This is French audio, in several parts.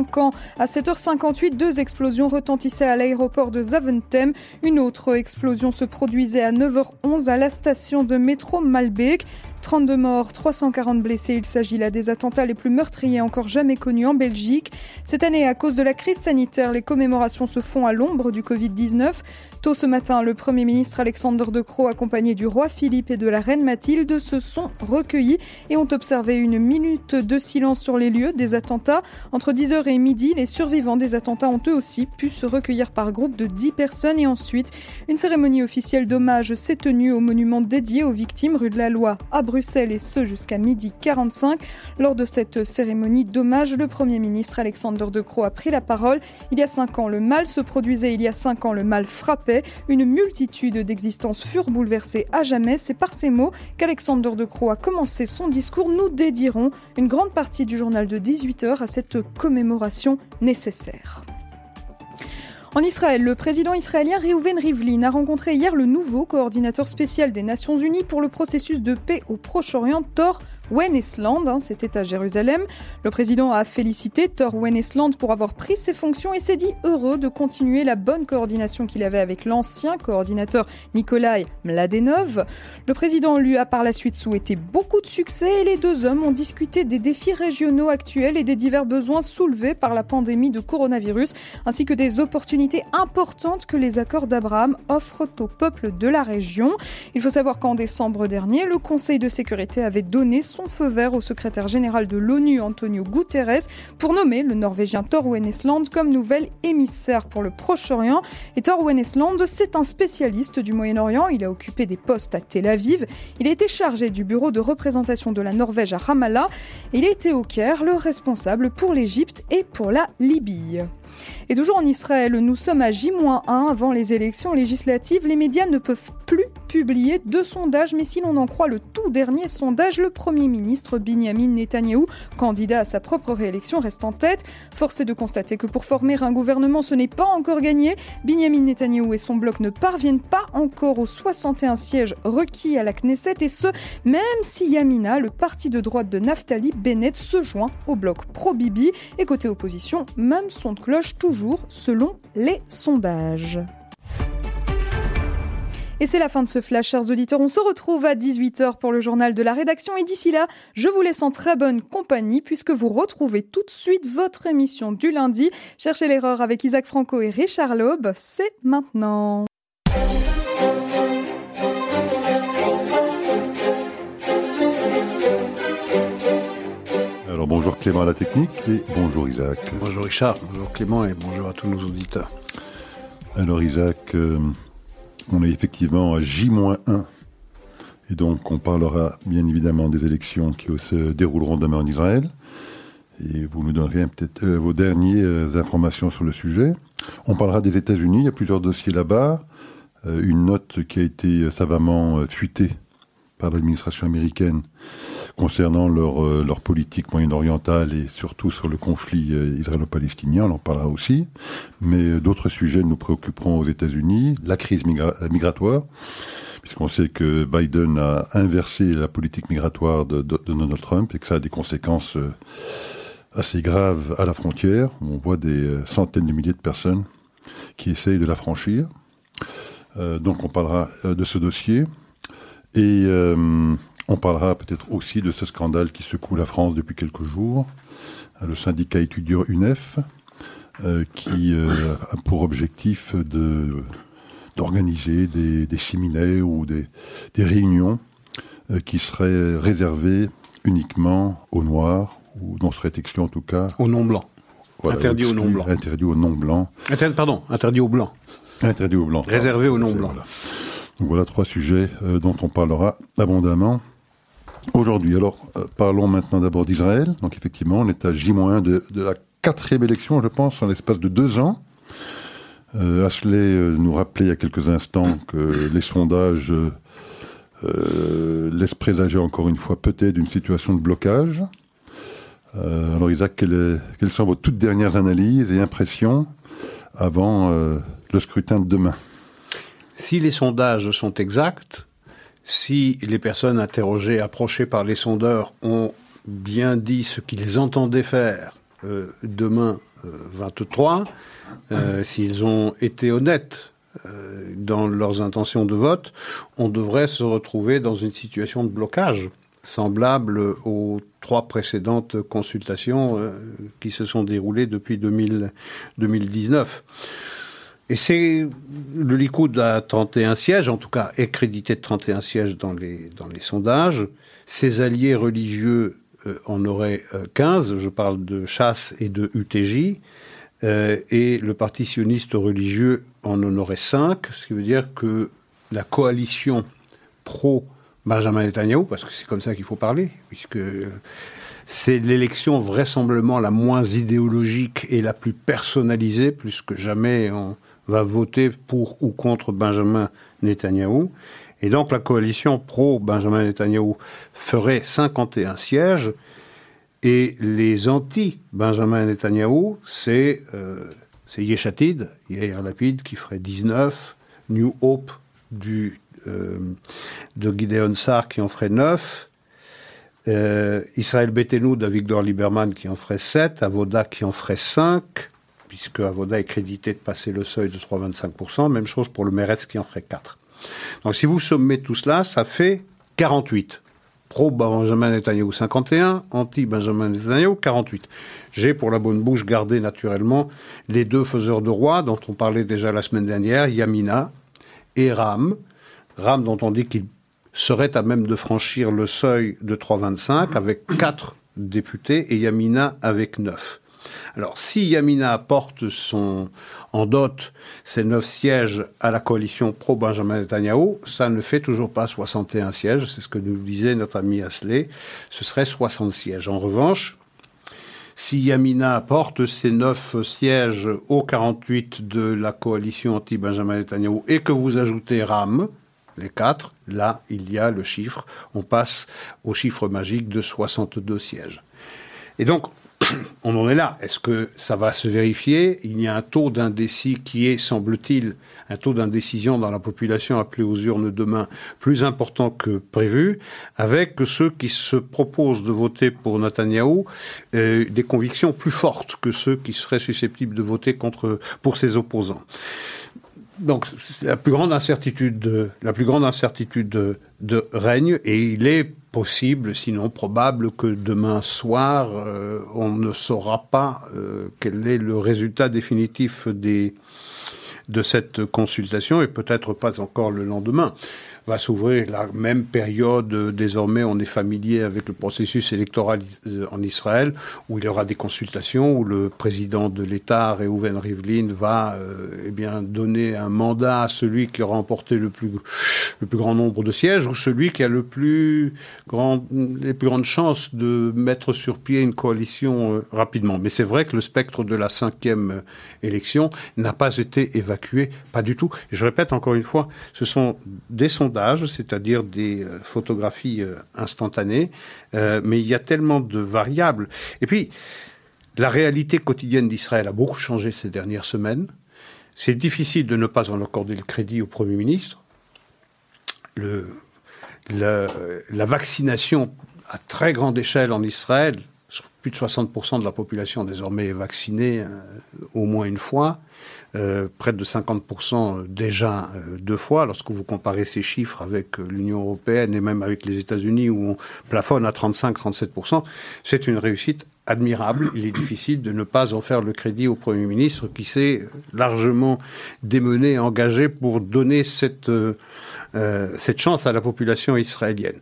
25 ans. À 7h58, deux explosions retentissaient à l'aéroport de Zaventem. Une autre explosion se produisait à 9h11 à la station de métro Malbec. 32 morts, 340 blessés. Il s'agit là des attentats les plus meurtriers encore jamais connus en Belgique. Cette année, à cause de la crise sanitaire, les commémorations se font à l'ombre du Covid-19. Tôt ce matin, le Premier ministre Alexander De Croo, accompagné du roi Philippe et de la reine Mathilde, se sont recueillis et ont observé une minute de silence sur les lieux des attentats. Entre 10h et midi, les survivants des attentats ont eux aussi pu se recueillir par groupe de 10 personnes et ensuite, une cérémonie officielle d'hommage s'est tenue au monument dédié aux victimes rue de la Loi Bruxelles et ce jusqu'à midi 45. Lors de cette cérémonie d'hommage, le Premier ministre Alexander De Croo a pris la parole. Il y a cinq ans, le mal se produisait, il y a cinq ans, le mal frappait une multitude d'existences furent bouleversées à jamais. C'est par ces mots qu'Alexander De Croo a commencé son discours. Nous dédierons une grande partie du journal de 18h à cette commémoration nécessaire. En Israël, le président israélien Reuven Rivlin a rencontré hier le nouveau coordinateur spécial des Nations Unies pour le processus de paix au Proche-Orient, Thor Wennesland, hein, c'était à Jérusalem. Le président a félicité Thor Wennesland pour avoir pris ses fonctions et s'est dit heureux de continuer la bonne coordination qu'il avait avec l'ancien coordinateur Nikolai Mladenov. Le président lui a par la suite souhaité beaucoup de succès et les deux hommes ont discuté des défis régionaux actuels et des divers besoins soulevés par la pandémie de coronavirus, ainsi que des opportunités importantes que les accords d'Abraham offrent au peuple de la région. Il faut savoir qu'en décembre dernier, le Conseil de sécurité avait donné son feu vert au secrétaire général de l'ONU, Antonio Guterres, pour nommer le Norvégien Thor Wennesland comme nouvel émissaire pour le Proche-Orient. Et Thor Wennesland, c'est un spécialiste du Moyen-Orient. Il a occupé des postes à Tel Aviv. Il a été chargé du bureau de représentation de la Norvège à Ramallah. Il a été au Caire le responsable pour l'Égypte et pour la Libye. Et toujours en Israël, nous sommes à J-1 avant les élections législatives. Les médias ne peuvent plus publier de sondages, mais si l'on en croit le tout dernier sondage, le Premier ministre Binyamin Netanyahou, candidat à sa propre réélection, reste en tête. Force est de constater que pour former un gouvernement, ce n'est pas encore gagné. Binyamin Netanyahou et son bloc ne parviennent pas encore aux 61 sièges requis à la Knesset, et ce, même si Yamina, le parti de droite de Naftali Bennett, se joint au bloc pro-Bibi. Et côté opposition, même son cloche toujours selon les sondages. Et c'est la fin de ce flash, chers auditeurs. On se retrouve à 18h pour le journal de la rédaction. Et d'ici là, je vous laisse en très bonne compagnie puisque vous retrouvez tout de suite votre émission du lundi. Cherchez l'erreur avec Isaac Franco et Richard Laube. C'est maintenant. Bonjour Clément à la technique et bonjour Isaac. Bonjour Richard, bonjour Clément et bonjour à tous nos auditeurs. Alors Isaac, euh, on est effectivement à J-1 et donc on parlera bien évidemment des élections qui se dérouleront demain en Israël et vous nous donnerez peut-être euh, vos dernières informations sur le sujet. On parlera des États-Unis, il y a plusieurs dossiers là-bas. Euh, une note qui a été savamment fuitée par l'administration américaine concernant leur, euh, leur politique moyen-orientale et surtout sur le conflit euh, israélo-palestinien, on en parlera aussi. Mais euh, d'autres sujets nous préoccuperont aux États-Unis, la crise migratoire, puisqu'on sait que Biden a inversé la politique migratoire de, Donald Trump et que ça a des conséquences assez graves à la frontière. On voit des centaines de milliers de personnes qui essayent de la franchir. donc on parlera de ce dossier. Et on parlera peut-être aussi de ce scandale qui secoue la France depuis quelques jours, le syndicat étudiant UNEF, euh, qui euh, a pour objectif de, d'organiser des, séminaires ou des, réunions euh, qui seraient réservées uniquement aux Noirs, ou non serait exclu en tout cas. Aux non-blancs. interdit aux non-blancs. Interdit aux non-blancs. pardon, interdit aux blancs. Interdit aux blancs. Réservé aux non-blancs. Voilà trois sujets dont on parlera abondamment aujourd'hui. Alors, euh, parlons maintenant d'abord d'Israël. Donc, effectivement, on est à J-1 de, la quatrième élection, je pense, en l'espace de deux ans. Euh, Ashley euh, nous rappelait il y a quelques instants que les sondages laissent présager encore une fois peut-être une situation de blocage. alors Isaac, quelles, sont vos toutes dernières analyses et impressions avant le scrutin de demain? Si les sondages sont exacts, si les personnes interrogées, approchées par les sondeurs, ont bien dit ce qu'ils entendaient faire euh, demain 23, s'ils ont été honnêtes dans leurs intentions de vote, on devrait se retrouver dans une situation de blocage semblable aux trois précédentes consultations qui se sont déroulées depuis 2019. Et c'est le Likoud a 31 sièges, en tout cas est crédité de 31 sièges dans les, dans les sondages. Ses alliés religieux euh, en auraient 15, euh, je parle de Chasse et de UTJ, euh, et le Parti sioniste religieux en en aurait 5, ce qui veut dire que la coalition pro-Benjamin Netanyahu, parce que c'est comme ça qu'il faut parler, puisque c'est l'élection vraisemblablement la moins idéologique et la plus personnalisée, plus que jamais on va voter pour ou contre Benjamin Netanyahou. Et donc la coalition pro-Benjamin Netanyahou ferait 51 sièges. Et les anti-Benjamin Netanyahou, c'est euh, Yeshatid, Yair Lapid, qui ferait 19, New Hope du, euh, de Gideon Sar qui en ferait 9, euh, Israël Betenu d'Avigdor Lieberman qui en ferait 7, Avoda qui en ferait 5, puisque Avoda est crédité de passer le seuil de 3,25%. Même chose pour le Meretz qui en ferait 4. Donc si vous sommez tout cela, ça fait 48. Pro-Benjamin Netanyahu 51, anti-Benjamin Netanyahu 48. J'ai pour la bonne bouche gardé naturellement les deux faiseurs de roi dont on parlait déjà la semaine dernière, Yamina et Ram. Ram dont on dit qu'il serait à même de franchir le seuil de 3,25 avec 4 députés et Yamina avec 9. Alors, si Yamina apporte son, en dot ses neuf sièges à la coalition pro-Benjamin Netanyahu, ça ne fait toujours pas 61 sièges, c'est ce que nous disait notre ami Asley, ce serait 60 sièges. En revanche, si Yamina apporte ses neuf sièges aux 48 de la coalition anti-Benjamin Netanyahu et que vous ajoutez RAM, les quatre, là, il y a le chiffre, on passe au chiffre magique de 62 sièges. Et donc, on en est là. Est-ce que ça va se vérifier? Il y a un taux d'indécis qui est, semble-t-il, un taux d'indécision dans la population appelée aux urnes demain plus important que prévu, avec ceux qui se proposent de voter pour Netanyahou euh, des convictions plus fortes que ceux qui seraient susceptibles de voter contre pour ses opposants donc la plus grande incertitude, la plus grande incertitude de, règne, et il est possible, sinon probable, que demain soir, euh, on ne saura pas euh, quel est le résultat définitif des, de cette consultation, et peut-être pas encore le lendemain va s'ouvrir la même période. Euh, désormais, on est familier avec le processus électoral euh, en Israël, où il y aura des consultations, où le président de l'État, Reuven Rivlin, va euh, eh bien donner un mandat à celui qui aura emporté le plus le plus grand nombre de sièges, ou celui qui a le plus grand les plus grandes chances de mettre sur pied une coalition rapidement. Mais c'est vrai que le spectre de la cinquième élection n'a pas été évacué, pas du tout. Je répète encore une fois, ce sont des sondages c'est-à-dire des euh, photographies euh, instantanées, euh, mais il y a tellement de variables. Et puis, la réalité quotidienne d'Israël a beaucoup changé ces dernières semaines. C'est difficile de ne pas en accorder le crédit au Premier ministre. La vaccination à très grande échelle en Israël, plus de 60% de la population désormais est vaccinée au moins une fois. Euh, près de 50% déjà euh, deux fois. Lorsque vous comparez ces chiffres avec euh, l'Union européenne et même avec les États-Unis où on plafonne à 35-37%, c'est une réussite admirable. Il est difficile de ne pas en faire le crédit au Premier ministre qui s'est largement démené, engagé pour donner cette, cette chance à la population israélienne.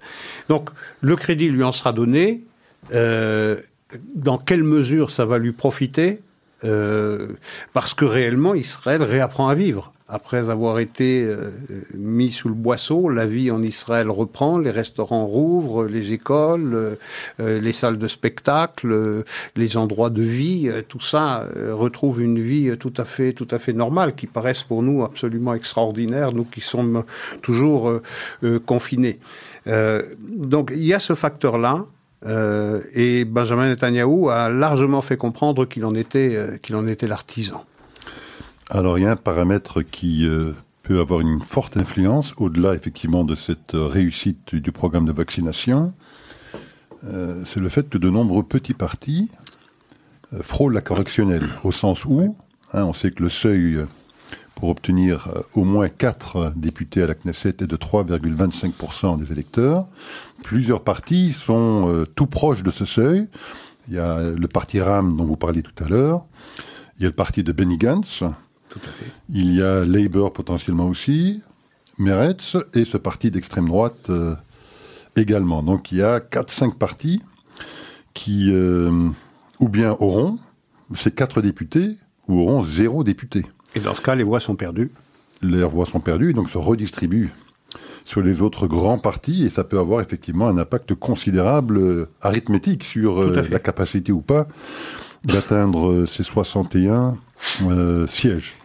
Donc le crédit lui en sera donné. dans quelle mesure ça va lui profiter? Euh, parce que réellement, Israël réapprend à vivre. Après avoir été euh, mis sous le boisseau, la vie en Israël reprend, les restaurants rouvrent, les écoles, euh, les salles de spectacle, les endroits de vie, tout ça retrouve une vie tout à fait, tout à fait normale, qui paraissent pour nous absolument extraordinaires, nous qui sommes toujours confinés. donc il y a ce facteur-là. Euh, et Benjamin Netanyahu a largement fait comprendre qu'il en était, euh, qu'il en était l'artisan. Alors il y a un paramètre qui euh, peut avoir une forte influence, au-delà effectivement de cette réussite du programme de vaccination, c'est le fait que de nombreux petits partis frôle la correctionnelle, au sens où, hein, on sait que le seuil pour obtenir au moins 4 députés à la Knesset est de 3,25% des électeurs. Plusieurs partis sont tout proches de ce seuil. Il y a le parti RAM dont vous parliez tout à l'heure. Il y a le parti de Benny Gantz. Tout à fait. Il y a Labour potentiellement aussi. Meretz et ce parti d'extrême droite euh, également. Donc il y a 4-5 partis qui euh, ou bien auront ces quatre députés ou auront zéro député. Et dans ce cas, les voix sont perdues Les voix sont perdues et donc se redistribuent sur les autres grands partis et ça peut avoir effectivement un impact considérable euh, arithmétique sur la capacité ou pas d'atteindre ces 61 sièges.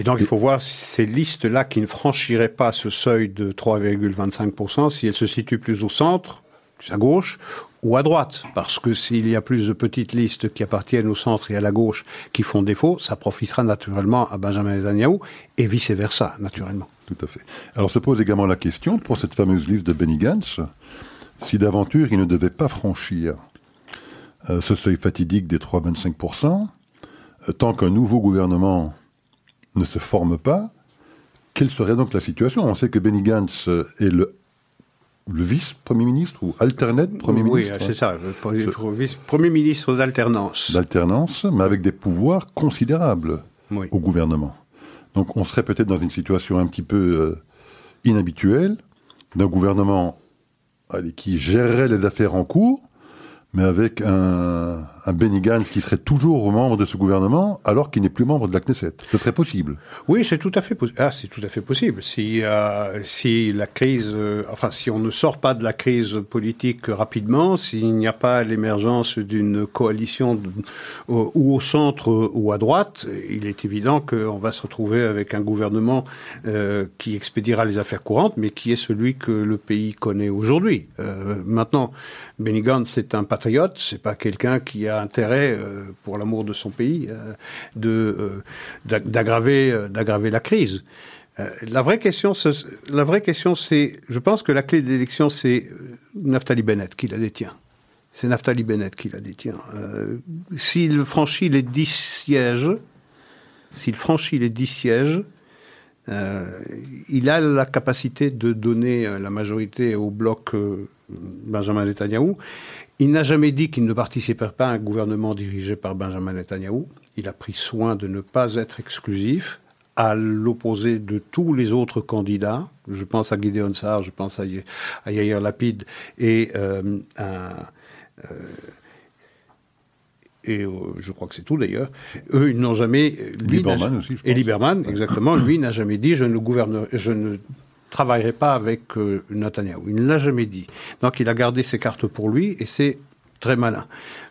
Et donc, il faut voir ces listes-là qui ne franchiraient pas ce seuil de 3,25%, si elles se situent plus au centre, à gauche, ou à droite. Parce que s'il y a plus de petites listes qui appartiennent au centre et à la gauche qui font défaut, ça profitera naturellement à Benjamin Netanyahu, et vice-versa, naturellement. Tout à fait. Alors se pose également la question, pour cette fameuse liste de Benny Gantz, si d'aventure il ne devait pas franchir euh, ce seuil fatidique des 3,25%, euh, tant qu'un nouveau gouvernement ne se forme pas, quelle serait donc la situation? On sait que Benny Gantz est le, le vice-premier ministre ou alternate premier ministre. Oui, c'est ça, le premier ministre d'alternance. D'alternance, mais avec des pouvoirs considérables au gouvernement. Donc on serait peut-être dans une situation un petit peu euh, inhabituelle d'un gouvernement qui gérerait les affaires en cours, mais avec un, un Benny Gantz qui serait toujours membre de ce gouvernement alors qu'il n'est plus membre de la Knesset. Ce serait possible. Oui, c'est tout à fait possible. Ah, c'est tout à fait possible. Si euh, si la crise, euh, enfin si on ne sort pas de la crise politique rapidement, s'il n'y a pas l'émergence d'une coalition ou au centre ou à droite, il est évident qu'on va se retrouver avec un gouvernement euh, qui expédiera les affaires courantes, mais qui est celui que le pays connaît aujourd'hui. maintenant, Benny Gantz, c'est un patriote, c'est pas quelqu'un qui a intérêt, euh, pour l'amour de son pays, euh, de euh, d'aggraver d'aggraver la crise. la vraie question, la vraie question, c'est, je pense que la clé de l'élection, c'est Naftali Bennett qui la détient. C'est Naftali Bennett qui la détient. s'il franchit les dix sièges, s'il franchit les dix sièges, il a la capacité de donner la majorité au bloc Benjamin Netanyahu. Il n'a jamais dit qu'il ne participait pas à un gouvernement dirigé par Benjamin Netanyahu. Il a pris soin de ne pas être exclusif, à l'opposé de tous les autres candidats. Je pense à Gideon Sar, je pense à, Yair Lapid et euh, à. Euh, et euh, je crois que c'est tout d'ailleurs. Eux, ils n'ont jamais. Lieberman aussi. Je pense. Et Lieberman, exactement. lui n'a jamais dit je ne gouverne, je ne travaillerait pas avec euh, Netanyahu. Il ne l'a jamais dit. Donc il a gardé ses cartes pour lui et c'est très malin.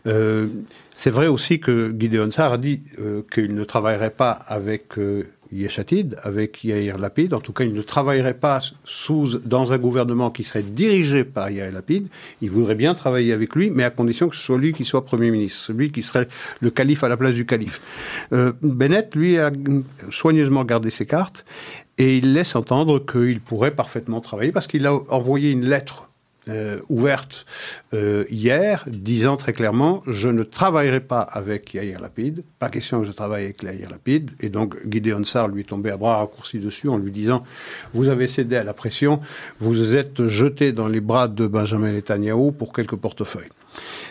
Euh, c'est vrai aussi que Gideon Sar a dit euh, qu'il ne travaillerait pas avec euh, Yeshatid, avec Yair Lapid. En tout cas, il ne travaillerait pas sous, dans un gouvernement qui serait dirigé par Yair Lapid. Il voudrait bien travailler avec lui, mais à condition que ce soit lui qui soit Premier ministre, celui qui serait le calife à la place du calife. Bennett, lui, a soigneusement gardé ses cartes et il laisse entendre qu'il pourrait parfaitement travailler parce qu'il a envoyé une lettre euh, ouverte euh, hier, disant très clairement je ne travaillerai pas avec Yair Lapid, pas question que je travaille avec Yair Lapid. Et donc Gideon Sar lui tombé à bras raccourcis dessus en lui disant vous avez cédé à la pression, vous êtes jeté dans les bras de Benjamin Netanyahu pour quelques portefeuilles.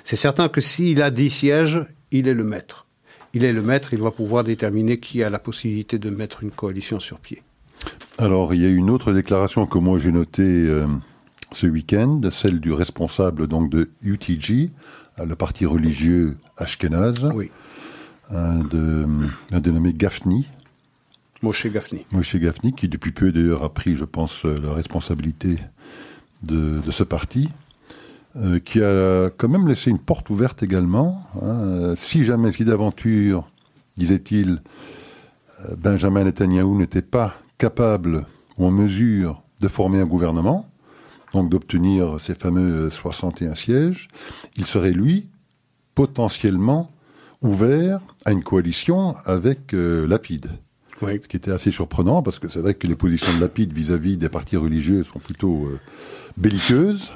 C'est certain que s'il a dix sièges, il est le maître. Il est le maître, il va pouvoir déterminer qui a la possibilité de mettre une coalition sur pied. Alors, il y a une autre déclaration que moi j'ai notée euh, ce week-end, celle du responsable donc de UTG, le parti religieux Ashkenaz, oui. un, de, un dénommé Gafni. Moshe Gafni. Moshe Gafni, qui depuis peu d'ailleurs a pris, je pense, euh, la responsabilité de, de ce parti, euh, qui a quand même laissé une porte ouverte également. Hein, si jamais, si d'aventure, disait-il, Benjamin Netanyahu n'était pas capable ou en mesure de former un gouvernement, donc d'obtenir ces fameux 61 sièges, il serait, lui, potentiellement ouvert à une coalition avec euh, Lapide. Oui. Ce qui était assez surprenant, parce que c'est vrai que les positions de Lapide vis-à-vis des partis religieux sont plutôt euh, belliqueuses.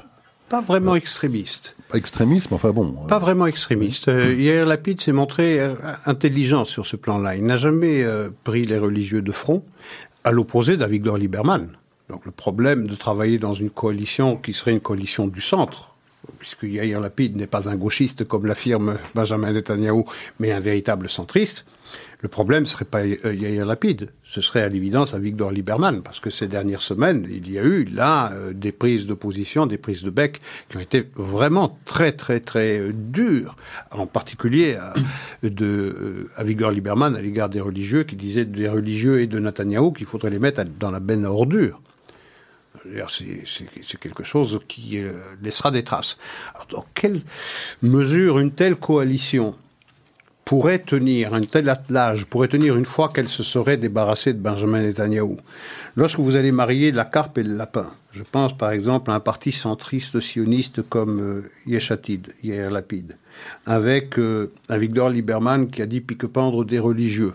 pas vraiment extrémiste. Pas extrémisme, enfin bon. Pas vraiment extrémiste. Euh, Yair Lapid s'est montré euh, intelligent sur ce plan-là. Il n'a jamais euh, pris les religieux de front, à l'opposé d'Avigdor Lieberman. Donc le problème de travailler dans une coalition qui serait une coalition du centre, puisque Yair Lapid n'est pas un gauchiste comme l'affirme Benjamin Netanyahu, mais un véritable centriste, le problème ne serait pas euh, Yair Lapid, ce serait à l'évidence à Victor Lieberman, parce que ces dernières semaines, il y a eu là euh, des prises d'opposition, des prises de bec qui ont été vraiment très très très euh, dures, en particulier à, de, à Victor Lieberman à l'égard des religieux, qui disaient des religieux et de Netanyahou qu'il faudrait les mettre dans la benne à ordures. C'est quelque chose qui laissera des traces. Dans quelle mesure une telle coalition pourrait tenir, un tel attelage pourrait tenir une fois qu'elle se serait débarrassée de Benjamin Netanyahu. Lorsque vous allez marier la carpe et le lapin, je pense par exemple à un parti centriste sioniste comme euh, Yeshatid, Yair Lapid, avec euh, un Victor Lieberman qui a dit pique-pendre des religieux,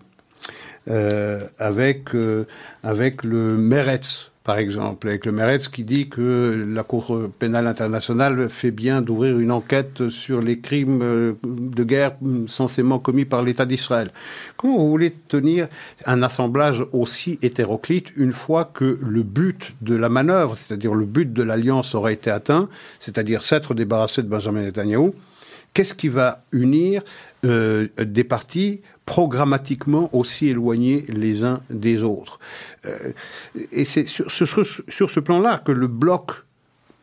euh, avec, euh, avec le Meretz, par exemple, avec le Meretz qui dit que la Cour pénale internationale fait bien d'ouvrir une enquête sur les crimes euh, de guerre censément commis par l'État d'Israël. Comment vous voulez tenir un assemblage aussi hétéroclite une fois que le but de la manœuvre, c'est-à-dire le but de l'alliance aurait été atteint, c'est-à-dire s'être débarrassé de Benjamin Netanyahu Qu'est-ce qui va unir euh, des partis programmatiquement aussi éloignés les uns des autres. Euh, et c'est sur, sur, ce plan-là que le bloc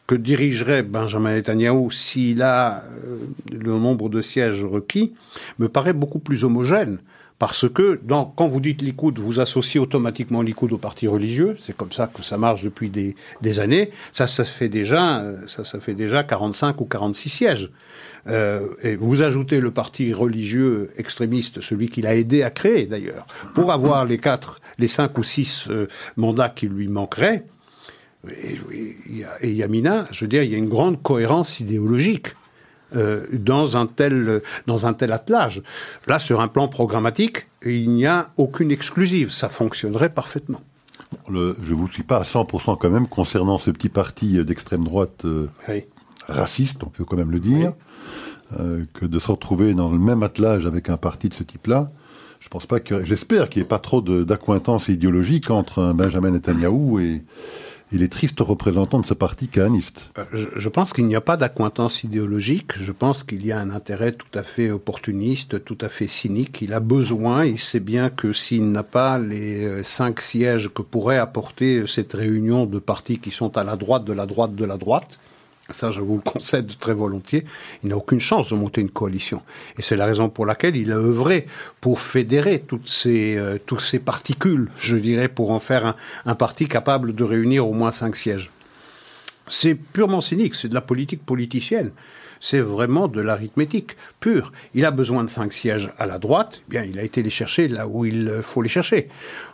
que dirigerait Benjamin Netanyahu s'il a euh, le nombre de sièges requis me paraît beaucoup plus homogène. Parce que quand vous dites Likoud, vous associez automatiquement Likoud au parti religieux. C'est comme ça que ça marche depuis des, années. Ça, ça fait déjà, ça, ça fait déjà 45 ou 46 sièges. Euh, et vous ajoutez le parti religieux extrémiste, celui qu'il a aidé à créer d'ailleurs, pour avoir les quatre, les cinq ou six euh, mandats qui lui manqueraient. Et, et, Yamina, je veux dire, il y a une grande cohérence idéologique. Euh, dans un tel dans un tel attelage. Là, sur un plan programmatique, il n'y a aucune exclusive. Ça fonctionnerait parfaitement. Le, je vous suis pas à 100% quand même concernant ce petit parti d'extrême droite euh, oui. raciste, on peut quand même le dire. Oui. Euh, que de se retrouver dans le même attelage avec un parti de ce type-là. Je pense pas que, j'espère qu'il n'y ait pas trop d'accointance idéologique entre un Benjamin Netanyahu et, et les tristes représentants de ce parti caniste. Euh, je, je, pense qu'il n'y a pas d'accointance idéologique. Je pense qu'il y a un intérêt tout à fait opportuniste, tout à fait cynique. Il a besoin, il sait bien que s'il n'a pas les euh, cinq sièges que pourrait apporter cette réunion de partis qui sont à la droite de la droite de la droite, ça, je vous le concède très volontiers. Il n'a aucune chance de monter une coalition. Et c'est la raison pour laquelle il a œuvré pour fédérer toutes ces, euh, particules, je dirais, pour en faire un, parti capable de réunir au moins cinq sièges. C'est purement cynique, c'est de la politique politicienne. C'est vraiment de l'arithmétique pure. Il a besoin de cinq sièges à la droite, eh bien, il a été les chercher là où il faut les chercher.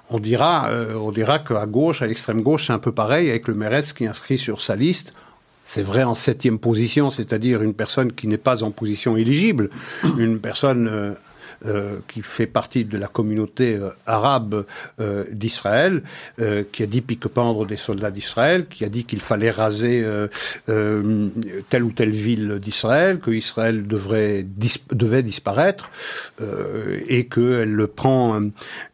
On dira, euh, on dira qu'à gauche, à l'extrême gauche, c'est un peu pareil avec le Meretz qui inscrit sur sa liste c'est vrai en septième position, c'est-à-dire une personne qui n'est pas en position éligible, une personne euh, qui fait partie de la communauté euh, arabe euh, d'Israël, euh, qui a dit pique-pendre des soldats d'Israël, qui a dit qu'il fallait raser euh, telle ou telle ville d'Israël, que Israël devrait devait disparaître, et qu'elle prend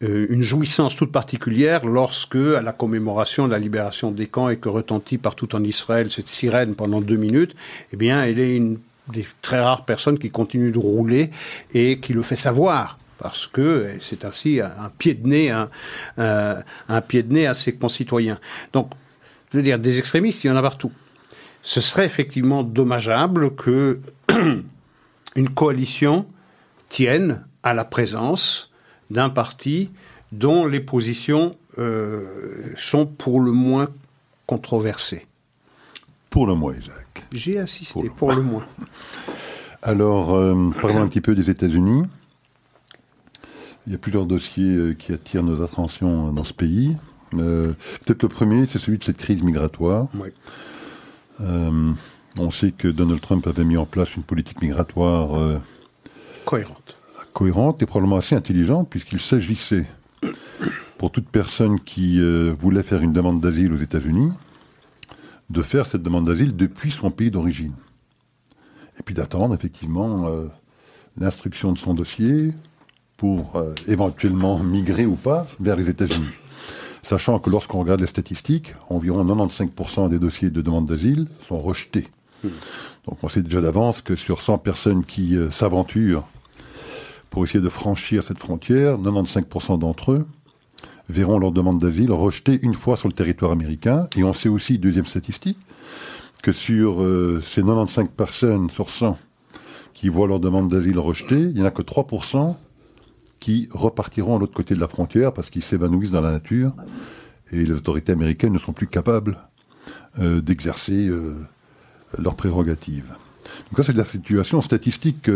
une jouissance toute particulière lorsque, à la commémoration de la libération des camps et que retentit partout en Israël cette sirène pendant deux minutes, eh bien, elle est une des très rares personnes qui continuent de rouler et qui le fait savoir parce que c'est ainsi un pied de nez, un, un, pied de nez à ses concitoyens. Donc, je veux dire, des extrémistes, il y en a partout. Ce serait effectivement dommageable que une coalition tienne à la présence d'un parti dont les positions euh, sont pour le moins controversées. Pour le moins, Isaac. J'ai assisté, pour, pour le, moins. Alors, euh, parlons un petit peu des États-Unis. Il y a plusieurs dossiers euh, qui attirent nos attentions dans ce pays. Euh, Peut-être le premier, c'est celui de cette crise migratoire. Euh, on sait que Donald Trump avait mis en place une politique migratoire cohérente. Cohérente et probablement assez intelligente, puisqu'il s'agissait, pour toute personne qui voulait faire une demande d'asile aux États-Unis, de faire cette demande d'asile depuis son pays d'origine. Et puis d'attendre effectivement euh, l'instruction de son dossier pour euh, éventuellement migrer ou pas vers les États-Unis. Sachant que lorsqu'on regarde les statistiques, environ 95% des dossiers de demande d'asile sont rejetés. Donc on sait déjà d'avance que sur 100 personnes qui euh, s'aventurent pour essayer de franchir cette frontière, 95% d'entre eux verront leur demande d'asile rejetée une fois sur le territoire américain. Et on sait aussi, deuxième statistique, que sur euh, ces 95 personnes sur 100 qui voient leur demande d'asile rejetée, il n'y en a que 3% qui repartiront à l'autre côté de la frontière parce qu'ils s'évanouissent dans la nature et les autorités américaines ne sont plus capables euh, d'exercer euh, leurs prérogatives. Donc ça, c'est la situation statistique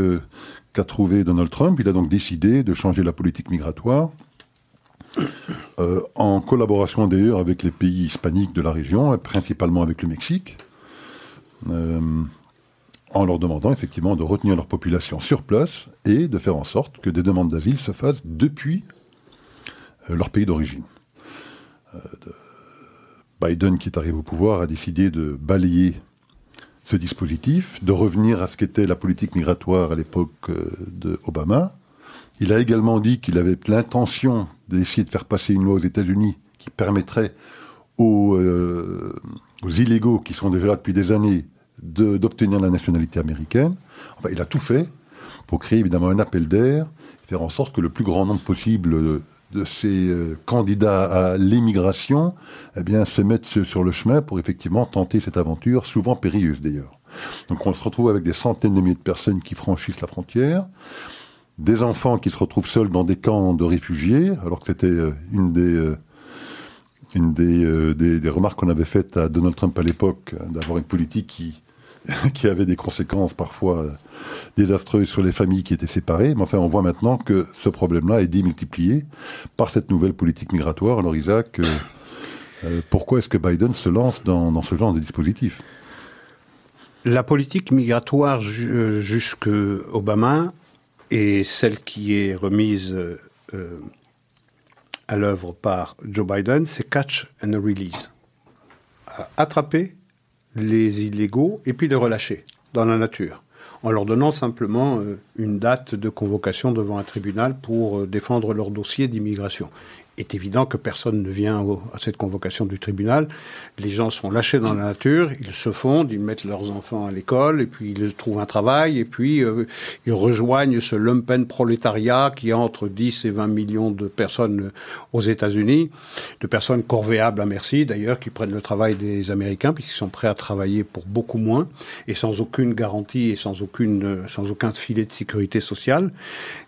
qu'a trouvée Donald Trump. Il a donc décidé de changer la politique migratoire euh, en collaboration d'ailleurs avec les pays hispaniques de la région, principalement avec le Mexique, euh, en leur demandant effectivement de retenir leur population sur place et de faire en sorte que des demandes d'asile se fassent depuis euh, leur pays d'origine. Biden, qui est arrivé au pouvoir, a décidé de balayer ce dispositif, de revenir à ce qu'était la politique migratoire à l'époque de Obama. Il a également dit qu'il avait l'intention d'essayer de faire passer une loi aux États-Unis qui permettrait aux, euh, aux, illégaux qui sont déjà là depuis des années d'obtenir la nationalité américaine. Enfin, il a tout fait pour créer évidemment un appel d'air, faire en sorte que le plus grand nombre possible de, ces euh, candidats à l'émigration eh se mettent sur le chemin pour effectivement tenter cette aventure, souvent périlleuse d'ailleurs. Donc on se retrouve avec des centaines de milliers de personnes qui franchissent la frontière des enfants qui se retrouvent seuls dans des camps de réfugiés, alors que c'était euh, une des euh, une euh, des, des, remarques qu'on avait faites à Donald Trump à l'époque, d'avoir une politique qui, qui avait des conséquences parfois désastreuses sur les familles qui étaient séparées. Mais enfin, on voit maintenant que ce problème-là est démultiplié par cette nouvelle politique migratoire. Alors Isaac, pourquoi est-ce que Biden se lance dans, dans ce genre de dispositif? La politique migratoire jusque Obama et celle qui est remise euh, à l'œuvre par Joe Biden, c'est catch and release. Attraper les illégaux et puis les relâcher dans la nature, en leur donnant simplement euh, une date de convocation devant un tribunal pour euh, défendre leur dossier d'immigration est évident que personne ne vient à cette convocation du tribunal. Les gens sont lâchés dans la nature, ils se fondent, ils mettent leurs enfants à l'école, et puis ils trouvent un travail, et puis euh, ils rejoignent ce lumpen prolétariat qui a entre 10 et 20 millions de personnes aux États-Unis, de personnes corvéables à merci d'ailleurs, qui prennent le travail des Américains, puisqu'ils sont prêts à travailler pour beaucoup moins, et sans aucune garantie et sans, aucune, sans aucun filet de sécurité sociale.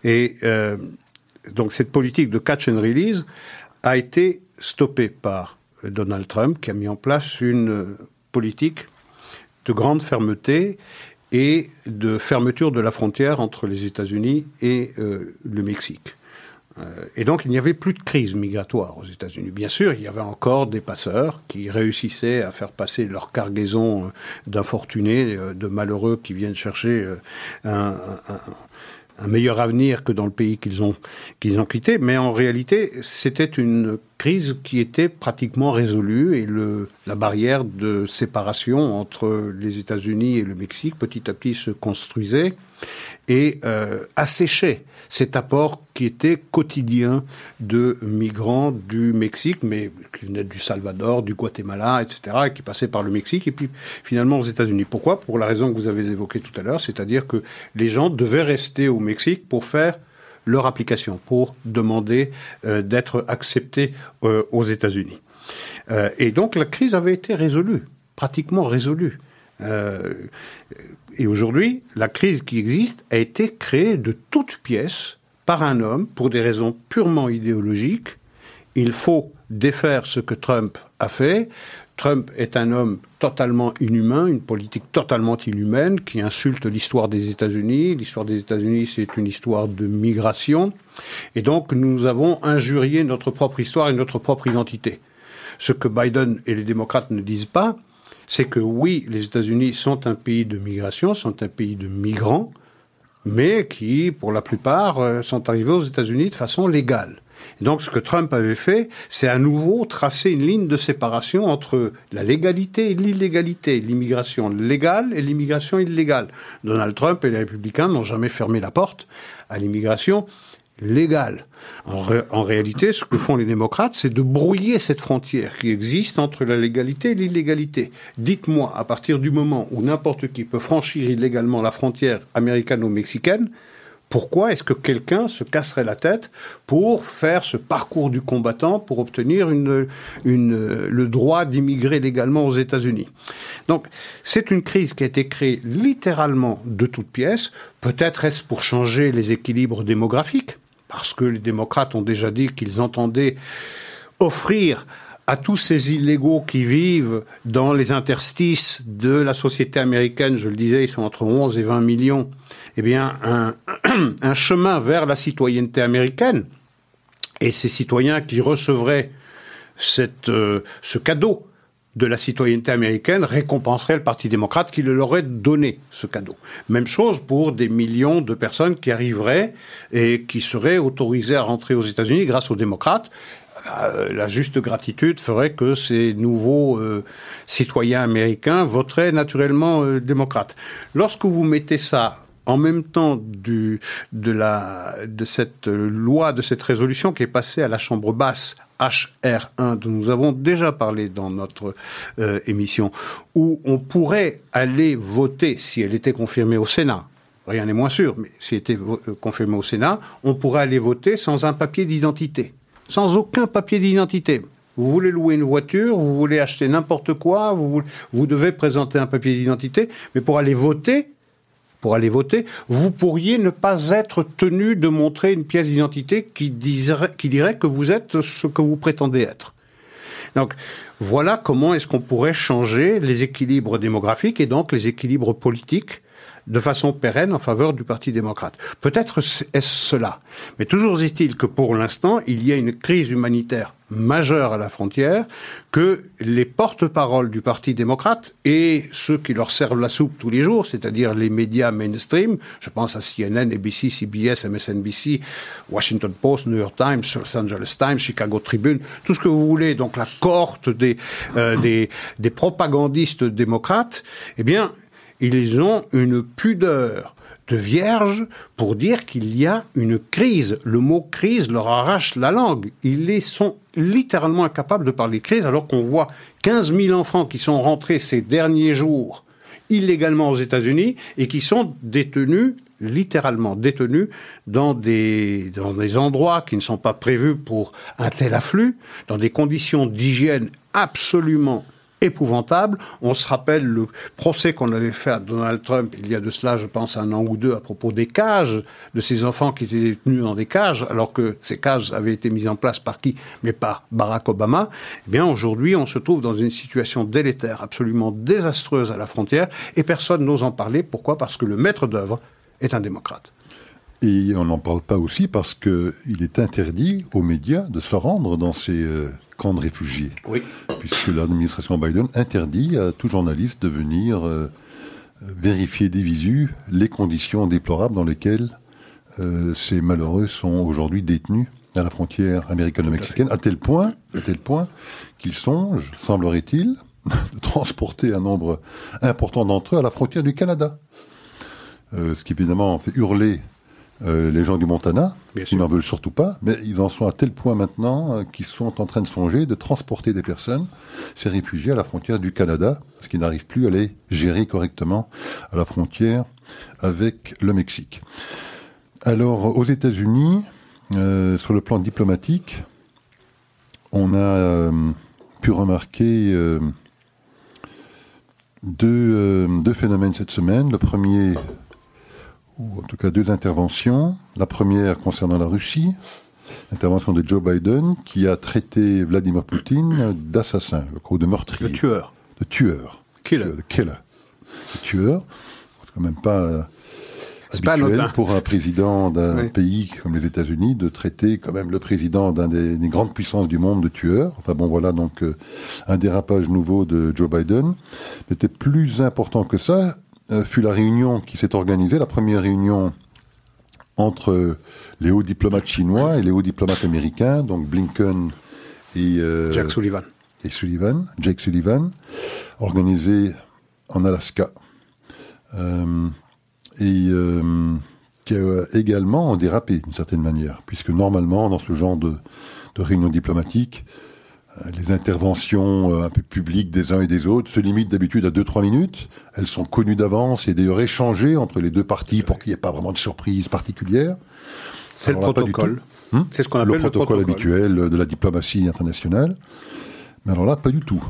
Et euh, donc cette politique de catch and release a été stoppée par Donald Trump, qui a mis en place une politique de grande fermeté et de fermeture de la frontière entre les États-Unis et euh, le Mexique. Euh, et donc il n'y avait plus de crise migratoire aux États-Unis. Bien sûr, il y avait encore des passeurs qui réussissaient à faire passer leur cargaison euh, d'infortunés, de malheureux qui viennent chercher un, meilleur avenir que dans le pays qu'ils ont, ont quitté. Mais en réalité, c'était une crise qui était pratiquement résolue et la barrière de séparation entre les États-Unis et le Mexique petit à petit se construisait et euh, asséchait cet apport qui était quotidien de migrants du Mexique, mais qui venaient du Salvador, du Guatemala, etc., et qui passaient par le Mexique et puis finalement aux États-Unis. Pourquoi? Pour la raison que vous avez évoquée tout à l'heure, c'est-à-dire que les gens devaient rester au Mexique pour faire leur application, pour demander euh, d'être acceptés euh, aux États-Unis. Euh, et donc la crise avait été résolue, pratiquement résolue. Et aujourd'hui, la crise qui existe a été créée de toutes pièces par un homme pour des raisons purement idéologiques. Il faut défaire ce que Trump a fait. Trump est un homme totalement inhumain, une politique totalement inhumaine qui insulte l'histoire des États-Unis. L'histoire des États-Unis, c'est une histoire de migration. Et donc, nous avons injurié notre propre histoire et notre propre identité. Ce que Biden et les démocrates ne disent pas, c'est que oui, les États-Unis sont un pays de migration, sont un pays de migrants, mais qui, pour la plupart, euh, sont arrivés aux États-Unis de façon légale. donc ce que Trump avait fait, c'est à nouveau tracer une ligne de séparation entre la légalité et l'illégalité, l'immigration légale et l'immigration illégale. Donald Trump et les républicains n'ont jamais fermé la porte à l'immigration légale. En, réalité, ce que font les démocrates, c'est de brouiller cette frontière qui existe entre la légalité et l'illégalité. Dites-moi, à partir du moment où n'importe qui peut franchir illégalement la frontière américano-mexicaine, pourquoi est-ce que quelqu'un se casserait la tête pour faire ce parcours du combattant pour obtenir une, le droit d'immigrer légalement aux États-Unis? Donc, c'est une crise qui a été créée littéralement de toutes pièces. Peut-être est-ce pour changer les équilibres démographiques, parce que les démocrates ont déjà dit qu'ils entendaient offrir à tous ces illégaux qui vivent dans les interstices de la société américaine, je le disais, ils sont entre 11 et 20 millions, eh bien, un, chemin vers la citoyenneté américaine. Et ces citoyens qui recevraient euh, ce cadeau de la citoyenneté américaine récompenseraient le Parti démocrate qui leur aurait donné ce cadeau. Même chose pour des millions de personnes qui arriveraient et qui seraient autorisées à rentrer aux États-Unis grâce aux démocrates. Euh, la juste gratitude ferait que ces nouveaux euh, citoyens américains voteraient naturellement démocrates. Lorsque vous mettez ça en même temps de cette loi, de cette résolution qui est passée à la Chambre basse HR1, dont nous avons déjà parlé dans notre euh, émission, où on pourrait aller voter, si elle était confirmée au Sénat, rien n'est moins sûr, mais si elle était euh, confirmée au Sénat, on pourrait aller voter sans un papier d'identité, sans aucun papier d'identité. Vous voulez louer une voiture, vous voulez acheter n'importe quoi, vous, vous devez présenter un papier d'identité, mais pour aller voter, pour aller voter, vous pourriez ne pas être tenu de montrer une pièce d'identité qui, dirait que vous êtes ce que vous prétendez être. Donc voilà comment est-ce qu'on pourrait changer les équilibres démographiques et donc les équilibres politiques de façon pérenne en faveur du Parti démocrate. Peut-être est-ce cela. Mais toujours est-il que pour l'instant, il y a une crise humanitaire majeure à la frontière, que les porte-paroles du Parti démocrate et ceux qui leur servent la soupe tous les jours, c'est-à-dire les médias mainstream, je pense à CNN, ABC, CBS, MSNBC, Washington Post, New York Times, Los Angeles Times, Chicago Tribune, tout ce que vous voulez, donc la cohorte des, euh, des, des propagandistes démocrates, eh bien, ils ont une pudeur de vierge pour dire qu'il y a une crise. Le mot crise leur arrache la langue. Ils sont littéralement incapables de parler de crise alors qu'on voit 15 000 enfants qui sont rentrés ces derniers jours illégalement aux États-Unis et qui sont détenus littéralement détenus dans des, dans des endroits qui ne sont pas prévus pour un tel afflux, dans des conditions d'hygiène absolument épouvantable. On se rappelle le procès qu'on avait fait à Donald Trump il y a de cela, je pense, un an ou deux à propos des cages, de ces enfants qui étaient détenus dans des cages, alors que ces cages avaient été mises en place par qui? Mais par Barack Obama. Eh bien, aujourd'hui, on se trouve dans une situation délétère, absolument désastreuse à la frontière, et personne n'ose en parler. Pourquoi? Parce que le maître d'œuvre est un démocrate. Et on n'en parle pas aussi parce qu'il est interdit aux médias de se rendre dans ces euh, camps de réfugiés. Oui. Puisque l'administration Biden interdit à tout journaliste de venir euh, vérifier des visus les conditions déplorables dans lesquelles euh, ces malheureux sont aujourd'hui détenus à la frontière américano-mexicaine, à, tel point, à tel point qu'ils songent, semblerait-il, de transporter un nombre important d'entre eux à la frontière du Canada. ce qui évidemment fait hurler euh, les gens du Montana, qui n'en veulent surtout pas, mais ils en sont à tel point maintenant euh, qu'ils sont en train de songer de transporter des personnes, ces réfugiés, à la frontière du Canada, parce qu'ils n'arrivent plus à les gérer correctement à la frontière avec le Mexique. Alors, aux États-Unis, euh, sur le plan diplomatique, on a pu remarquer deux, deux phénomènes cette semaine. Le premier, ou en tout cas deux interventions. La première concernant la Russie, l'intervention de Joe Biden, qui a traité Vladimir Poutine d'assassin, de meurtrier. De tueur. De tueur. Killer. De killer. De tueur. C'est quand même pas habituel pour un président d'un pays comme les États-Unis de traiter quand même le président d'un des, grandes puissances du monde de tueur. Enfin bon, voilà donc euh, un dérapage nouveau de Joe Biden. Mais c'était plus important que ça. Euh, fut la réunion qui s'est organisée, la première réunion entre les hauts diplomates chinois et les hauts diplomates américains, donc Blinken et euh, Jack Sullivan. Et Sullivan, Jake Sullivan, organisé en Alaska. Euh, et euh, qui a également dérapé d'une certaine manière, puisque normalement, dans ce genre de, de réunion diplomatique, euh, les interventions euh, un peu publiques des uns et des autres se limitent d'habitude à 2-3 minutes. Elles sont connues d'avance et d'ailleurs échangées entre les deux parties pour qu'il n'y ait pas vraiment de surprise particulière. C'est le protocole. Hmm c'est ce qu'on appelle le protocole, le protocole habituel de la diplomatie internationale. Mais alors là, pas du tout.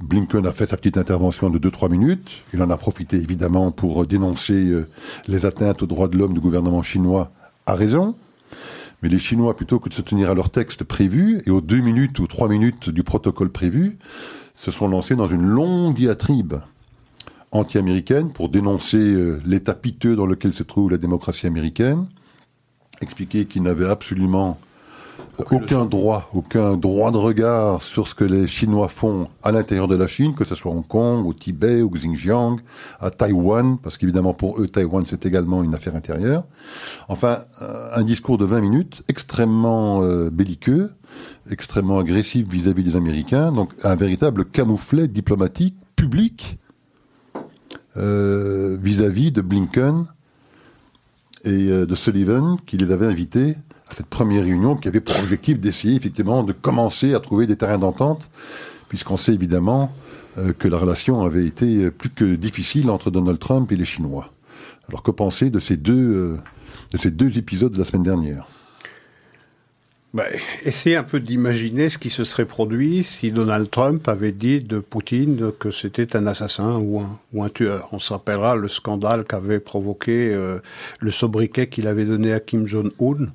Blinken a fait sa petite intervention de 2-3 minutes. Il en a profité évidemment pour dénoncer euh, les atteintes aux droits de l'homme du gouvernement chinois à raison. Mais les Chinois, plutôt que de se tenir à leur texte prévu, et aux deux minutes ou trois minutes du protocole prévu, se sont lancés dans une longue diatribe anti-américaine pour dénoncer euh, l'état piteux dans lequel se trouve la démocratie américaine, expliquer qu'ils n'avaient absolument aucun droit, aucun droit de regard sur ce que les Chinois font à l'intérieur de la Chine, que ce soit Hong Kong, au Tibet, au Xinjiang, à Taïwan, parce qu'évidemment pour eux, Taïwan c'est également une affaire intérieure. Enfin, euh, un discours de 20 minutes extrêmement euh, belliqueux, extrêmement agressif vis-à-vis des Américains, donc un véritable camouflet diplomatique public euh, vis-à-vis de Blinken et de Sullivan, qui les avait invités à cette première réunion qui avait pour objectif d'essayer effectivement de commencer à trouver des terrains d'entente, puisqu'on sait évidemment euh, que la relation avait été plus que difficile entre Donald Trump et les Chinois. Alors que penser de ces deux, euh, de ces deux épisodes de la semaine dernière? Ben, essayez un peu d'imaginer ce qui se serait produit si Donald Trump avait dit de Poutine que c'était un assassin ou un, ou un tueur. On se rappellera le scandale qu'avait provoqué euh, le sobriquet qu'il avait donné à Kim Jong-un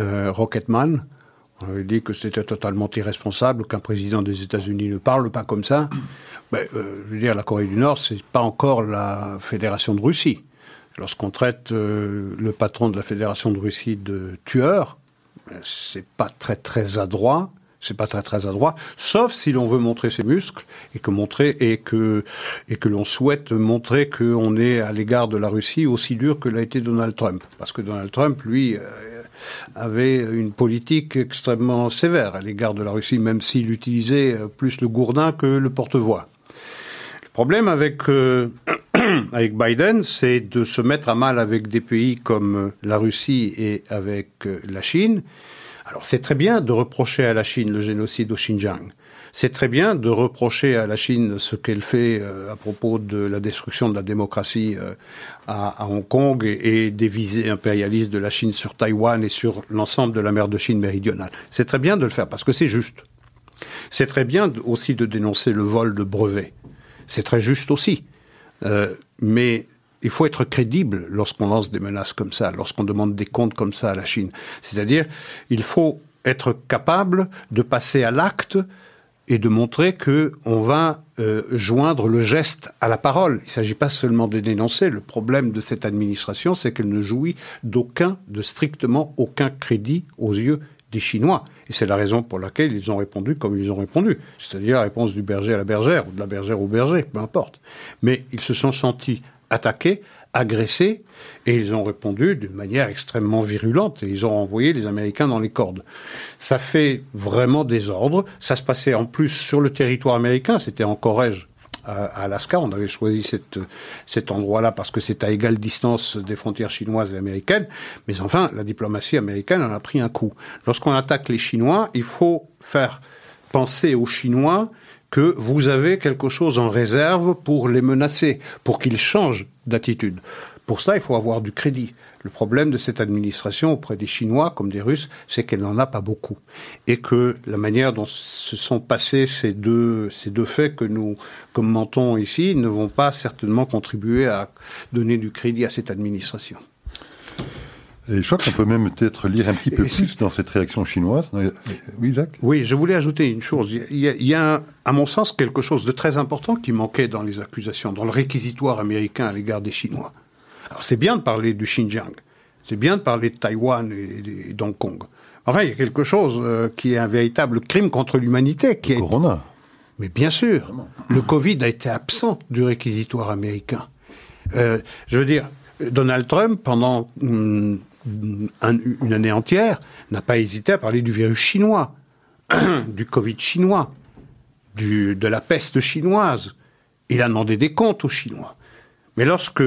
euh, Rocketman. On avait dit que c'était totalement irresponsable qu'un président des États-Unis ne parle pas comme ça. Mais, euh, je veux dire, la Corée du Nord, c'est pas encore la Fédération de Russie. Lorsqu'on traite euh, le patron de la Fédération de Russie de tueur, ben, c'est pas très très adroit. C'est pas très très adroit, sauf si l'on veut montrer ses muscles et que montrer et que et que l'on souhaite montrer qu'on est à l'égard de la Russie aussi dur que l'a été Donald Trump, parce que Donald Trump, lui, avait une politique extrêmement sévère à l'égard de la Russie, même s'il utilisait plus le gourdin que le porte-voix. Le problème avec, euh, avec Biden, c'est de se mettre à mal avec des pays comme la Russie et avec euh, la Chine. Alors c'est très bien de reprocher à la Chine le génocide au Xinjiang. C'est très bien de reprocher à la Chine ce qu'elle fait euh, à propos de la destruction de la démocratie euh, à, Hong Kong et, des visées impérialistes de la Chine sur Taïwan et sur l'ensemble de la mer de Chine méridionale. C'est très bien de le faire parce que c'est juste. C'est très bien aussi de dénoncer le vol de brevets. C'est très juste aussi. Euh, mais il faut être crédible lorsqu'on lance des menaces comme ça, lorsqu'on demande des comptes comme ça à la Chine. C'est-à-dire, il faut être capable de passer à l'acte et de montrer que on va euh, joindre le geste à la parole. Il ne s'agit pas seulement de dénoncer. Le problème de cette administration, c'est qu'elle ne jouit d'aucun, de strictement aucun crédit aux yeux des Chinois. Et c'est la raison pour laquelle ils ont répondu comme ils ont répondu. C'est-à-dire la réponse du berger à la bergère, ou de la bergère au berger, peu importe. Mais ils se sont sentis attaqués agressés et ils ont répondu d'une manière extrêmement virulente et ils ont envoyé les Américains dans les cordes. Ça fait vraiment désordre. Ça se passait en plus sur le territoire américain, c'était en Corrège à Alaska. On avait choisi cet endroit-là parce que c'est à égale distance des frontières chinoises et américaines. Mais enfin, la diplomatie américaine en a pris un coup. Lorsqu'on attaque les Chinois, il faut faire penser aux Chinois que vous avez quelque chose en réserve pour les menacer, pour qu'ils changent d'attitude. Pour ça, il faut avoir du crédit. Le problème de cette administration auprès des Chinois comme des Russes, c'est qu'elle n'en a pas beaucoup. Et que la manière dont se sont passés ces deux, ces deux faits que nous commentons ici ne vont pas certainement contribuer à donner du crédit à cette administration. Et je crois qu'on peut même peut-être lire un petit peu plus dans cette réaction chinoise. Oui, Jacques Oui, je voulais ajouter une chose. Il y, a, à mon sens, quelque chose de très important qui manquait dans les accusations, dans le réquisitoire américain à l'égard des Chinois. Alors c'est bien de parler du Xinjiang, c'est bien de parler de Taïwan et, d'Hong Kong. Enfin, il y a quelque chose euh, qui est un véritable crime contre l'humanité. Qui le Corona. Mais bien sûr, le Covid a été absent du réquisitoire américain. Euh, je veux dire, Donald Trump, pendant hum, une année entière, n'a pas hésité à parler du virus chinois, du Covid chinois, de la peste chinoise. Il a demandé des comptes aux Chinois. Mais lorsque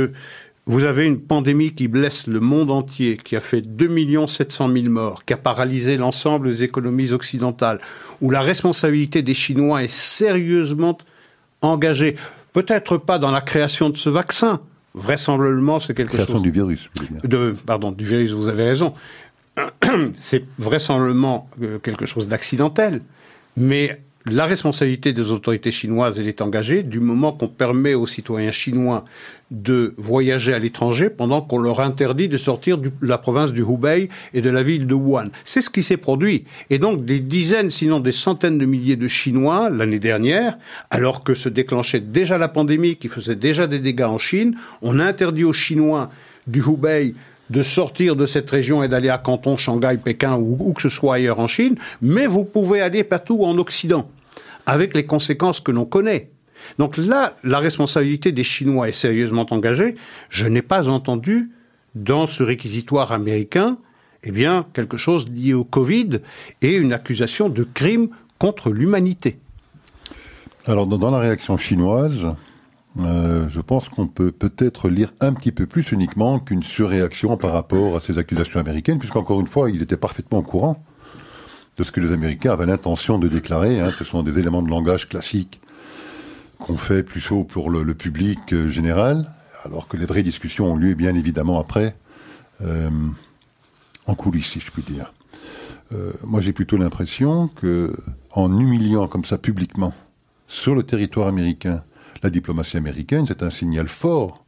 vous avez une pandémie qui blesse le monde entier, qui a fait 2 700 000 morts, qui a paralysé l'ensemble des économies occidentales, où la responsabilité des Chinois est sérieusement engagée, peut-être pas dans la création de ce vaccin, vraisemblablement c'est quelque création chose... du virus. De, pardon, du virus, vous avez raison. C'est vraisemblablement euh, quelque chose d'accidentel, mais la responsabilité des autorités chinoises, elle est engagée du moment qu'on permet aux citoyens chinois de voyager à l'étranger pendant qu'on leur interdit de sortir de la province du Hubei et de la ville de Wuhan. C'est ce qui s'est produit. Et donc des dizaines, sinon des centaines de milliers de Chinois l'année dernière, alors que se déclenchait déjà la pandémie qui faisait déjà des dégâts en Chine, on interdit aux Chinois du Hubei de sortir de cette région et d'aller à Canton, Shanghai, Pékin ou où que ce soit ailleurs en Chine, mais vous pouvez aller partout en Occident, avec les conséquences que l'on connaît. Donc là, la responsabilité des Chinois est sérieusement engagée. Je n'ai pas entendu dans ce réquisitoire américain, eh bien, quelque chose lié au Covid et une accusation de crime contre l'humanité. Alors, dans la réaction chinoise, euh, je pense qu'on peut peut-être lire un petit peu plus uniquement qu'une surréaction par rapport à ces accusations américaines, puisqu'encore une fois, ils étaient parfaitement au courant de ce que les Américains avaient l'intention de déclarer. Hein. Ce sont des éléments de langage classiques qu'on fait plutôt pour le, public euh, général, alors que les vraies discussions ont lieu bien évidemment après, euh, en coulisses, si je puis dire. Moi, j'ai plutôt l'impression que, en humiliant comme ça publiquement sur le territoire américain la diplomatie américaine, c'est un signal fort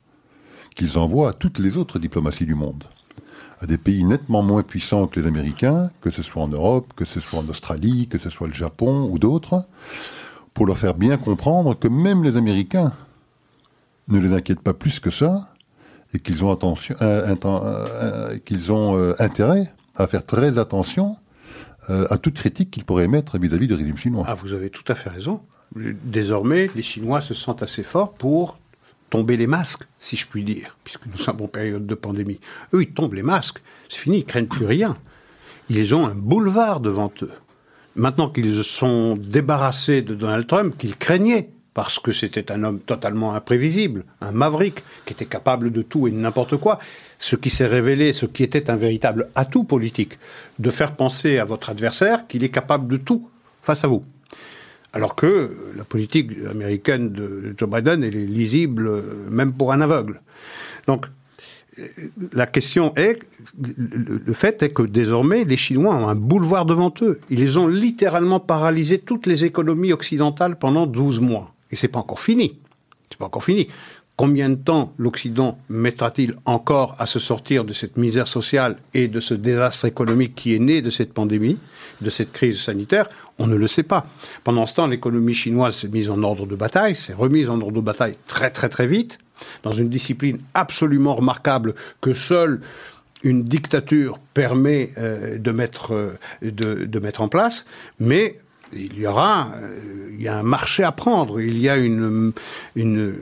qu'ils envoient à toutes les autres diplomaties du monde, à des pays nettement moins puissants que les Américains, que ce soit en Europe, que ce soit en Australie, que ce soit le Japon ou d'autres, pour leur faire bien comprendre que même les Américains ne les inquiètent pas plus que ça et qu'ils ont, euh, euh, euh, intérêt à faire très attention à toute critique qu'ils pourraient émettre vis-à-vis du régime chinois. Ah, vous avez tout à fait raison. Désormais, les Chinois se sentent assez forts pour tomber les masques, si je puis dire, puisque nous sommes en période de pandémie. Eux, ils tombent les masques. C'est fini, ils craignent plus rien. Ils ont un boulevard devant eux maintenant qu'ils se sont débarrassés de Donald Trump, qu'ils craignaient, parce que c'était un homme totalement imprévisible, un maverick, qui était capable de tout et de n'importe quoi, ce qui s'est révélé, ce qui était un véritable atout politique, de faire penser à votre adversaire qu'il est capable de tout face à vous. Alors que la politique américaine de Joe Biden, est lisible euh, même pour un aveugle. Donc, la question est, le fait est que désormais, les Chinois ont un boulevard devant eux. Ils ont littéralement paralysé toutes les économies occidentales pendant 12 mois. Et c'est pas encore fini. Pas encore fini. Combien de temps l'Occident mettra-t-il encore à se sortir de cette misère sociale et de ce désastre économique qui est né de cette pandémie, de cette crise sanitaire On ne le sait pas. Pendant ce temps, l'économie chinoise s'est mise en ordre de bataille, s'est remise en ordre de bataille très très très vite dans une discipline absolument remarquable que seule une dictature permet euh, de, mettre, euh, de, mettre en place, mais il y aura euh, il y a un marché à prendre, il y a une, une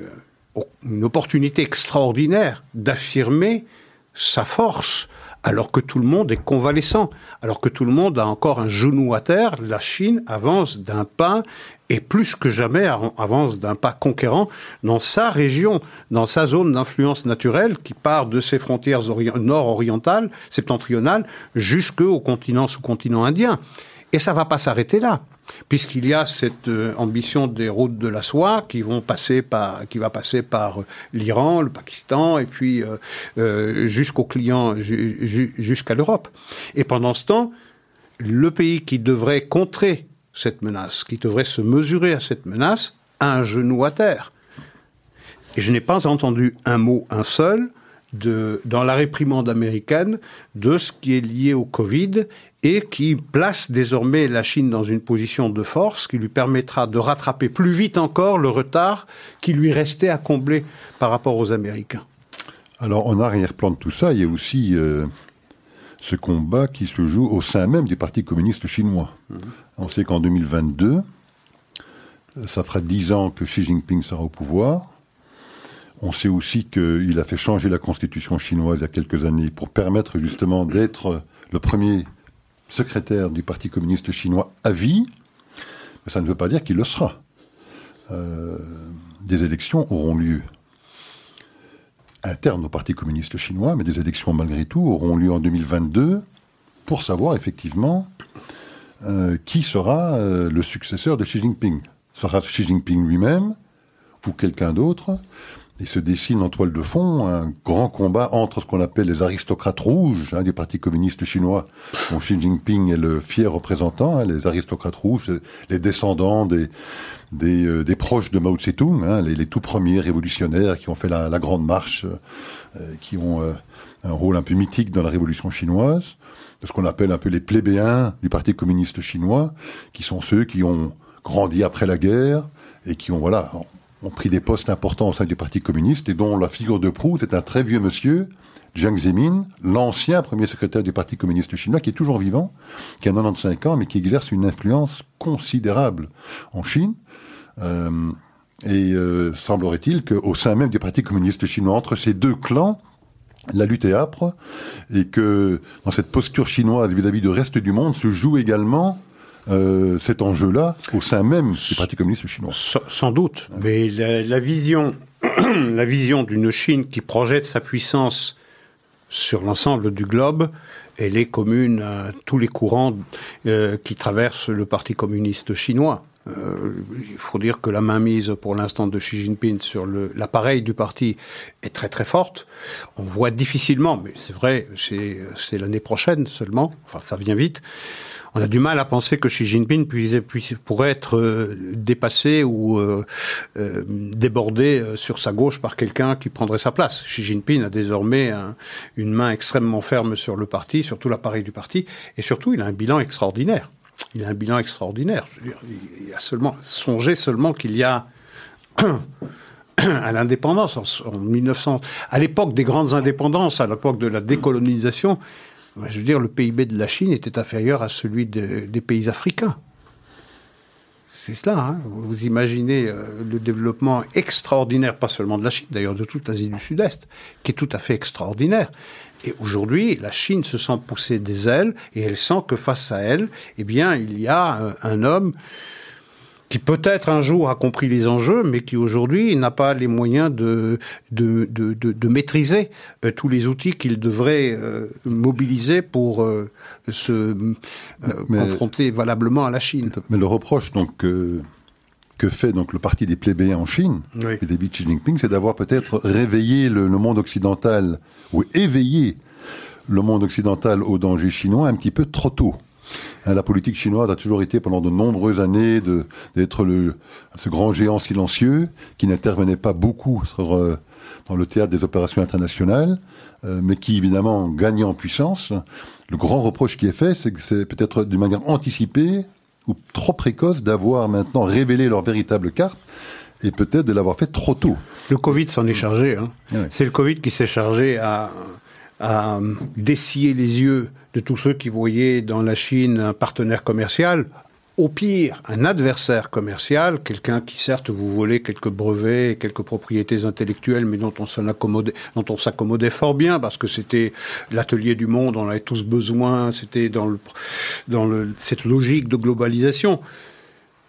opportunité extraordinaire d'affirmer sa force alors que tout le monde est convalescent, alors que tout le monde a encore un genou à terre, la Chine avance d'un pas et plus que jamais avance d'un pas conquérant dans sa région, dans sa zone d'influence naturelle qui part de ses frontières nord-orientales, septentrionales, jusqu'au continent sous-continent indien. Et ça va pas s'arrêter là, puisqu'il y a cette euh, ambition des routes de la soie qui vont passer par, qui va passer par euh, l'Iran, le Pakistan, et puis euh, jusqu'aux clients, jusqu'à l'Europe. Et pendant ce temps, le pays qui devrait contrer cette menace, qui devrait se mesurer à cette menace, a un genou à terre. Et je n'ai pas entendu un mot, un seul, de, dans la réprimande américaine de ce qui est lié au Covid et qui place désormais la Chine dans une position de force qui lui permettra de rattraper plus vite encore le retard qui lui restait à combler par rapport aux Américains. Alors en arrière-plan de tout ça, il y a aussi euh, ce combat qui se joue au sein même du Parti communiste chinois. Mhm. On sait qu'en 2022, ça fera dix ans que Xi Jinping sera au pouvoir. On sait aussi qu'il a fait changer la constitution chinoise il y a quelques années pour permettre justement d'être le premier secrétaire du Parti communiste chinois à vie. Mais ça ne veut pas dire qu'il le sera. Euh, des élections auront lieu internes au Parti communiste chinois, mais des élections malgré tout auront lieu en 2022 pour savoir effectivement euh, qui sera euh, le successeur de Xi Jinping. Sera Xi Jinping lui-même ou quelqu'un d'autre il se dessine en toile de fond un grand combat entre ce qu'on appelle les aristocrates rouges hein, du Parti communiste chinois, dont Xi Jinping est le fier représentant, hein, les aristocrates rouges, les descendants des, des, euh, des proches de Mao Tse-tung, hein, les, les, tout premiers révolutionnaires qui ont fait la, grande marche, euh, qui ont euh, un rôle un peu mythique dans la révolution chinoise, de ce qu'on appelle un peu les plébéens du Parti communiste chinois, qui sont ceux qui ont grandi après la guerre et qui ont voilà ont pris des postes importants au sein du Parti communiste et dont la figure de proue est un très vieux monsieur, Jiang Zemin, l'ancien premier secrétaire du Parti communiste chinois, qui est toujours vivant, qui a 95 ans, mais qui exerce une influence considérable en Chine. Euh, et euh, semblerait-il qu'au sein même du Parti communiste chinois, entre ces deux clans, la lutte est âpre, et que dans cette posture chinoise vis-à-vis du reste du monde se joue également euh, cet enjeu-là au sein même du Parti communiste chinois. Sans, doute, mais la, vision, d'une Chine qui projette sa puissance sur l'ensemble du globe, elle est commune à tous les courants euh, qui traversent le Parti communiste chinois. Euh, il faut dire que la mainmise pour l'instant de Xi Jinping sur l'appareil du parti est très très forte. On voit difficilement, mais c'est vrai, c'est l'année prochaine seulement, enfin ça vient vite, on a du mal à penser que Xi Jinping puisse, pourrait être euh, dépassé ou euh, débordé sur sa gauche par quelqu'un qui prendrait sa place. Xi Jinping a désormais une main extrêmement ferme sur le parti, sur tout l'appareil du parti, et surtout il a un bilan extraordinaire. Il a un bilan extraordinaire. Je veux a seulement songé seulement qu'il y a à l'indépendance en, en 1900, à l'époque des grandes indépendances, à l'époque de la décolonisation, je veux dire, le PIB de la Chine était inférieur à celui des pays africains. C'est cela. Hein. Vous imaginez euh, le développement extraordinaire, pas seulement de la Chine, d'ailleurs de toute l'Asie du Sud-Est, qui est tout à fait extraordinaire. Et aujourd'hui, la Chine se sent pousser des ailes et elle sent que face à elle, eh bien, il y a un homme qui peut-être un jour a compris les enjeux, mais qui aujourd'hui n'a pas les moyens de, de, de, de, maîtriser euh, tous les outils qu'il devrait euh, mobiliser pour euh, se confronter valablement à la Chine. Mais le reproche donc que fait donc le parti des plébéiens en Chine et David Xi Jinping, c'est d'avoir peut-être réveillé le, le, monde occidental ou éveillé le monde occidental au danger chinois un petit peu trop tôt. Hein, la politique chinoise a toujours été pendant de nombreuses années d'être ce grand géant silencieux qui n'intervenait pas beaucoup euh, dans le théâtre des opérations internationales, euh, mais qui évidemment gagnait en puissance. Le grand reproche qui est fait, c'est que c'est peut-être d'une manière anticipée ou trop précoce d'avoir maintenant révélé leur véritable carte et peut-être de l'avoir fait trop tôt. Le Covid s'en est chargé. Hein. C'est le Covid qui s'est chargé à, à dessiller les yeux de tous ceux qui voyaient dans la Chine un partenaire commercial, au pire, un adversaire commercial, quelqu'un qui certes vous volait quelques brevets, quelques propriétés intellectuelles, mais dont on s'accommodait, dont on s'accommodait fort bien parce que c'était l'atelier du monde, on avait tous besoin, c'était dans le, dans le, cette logique de globalisation.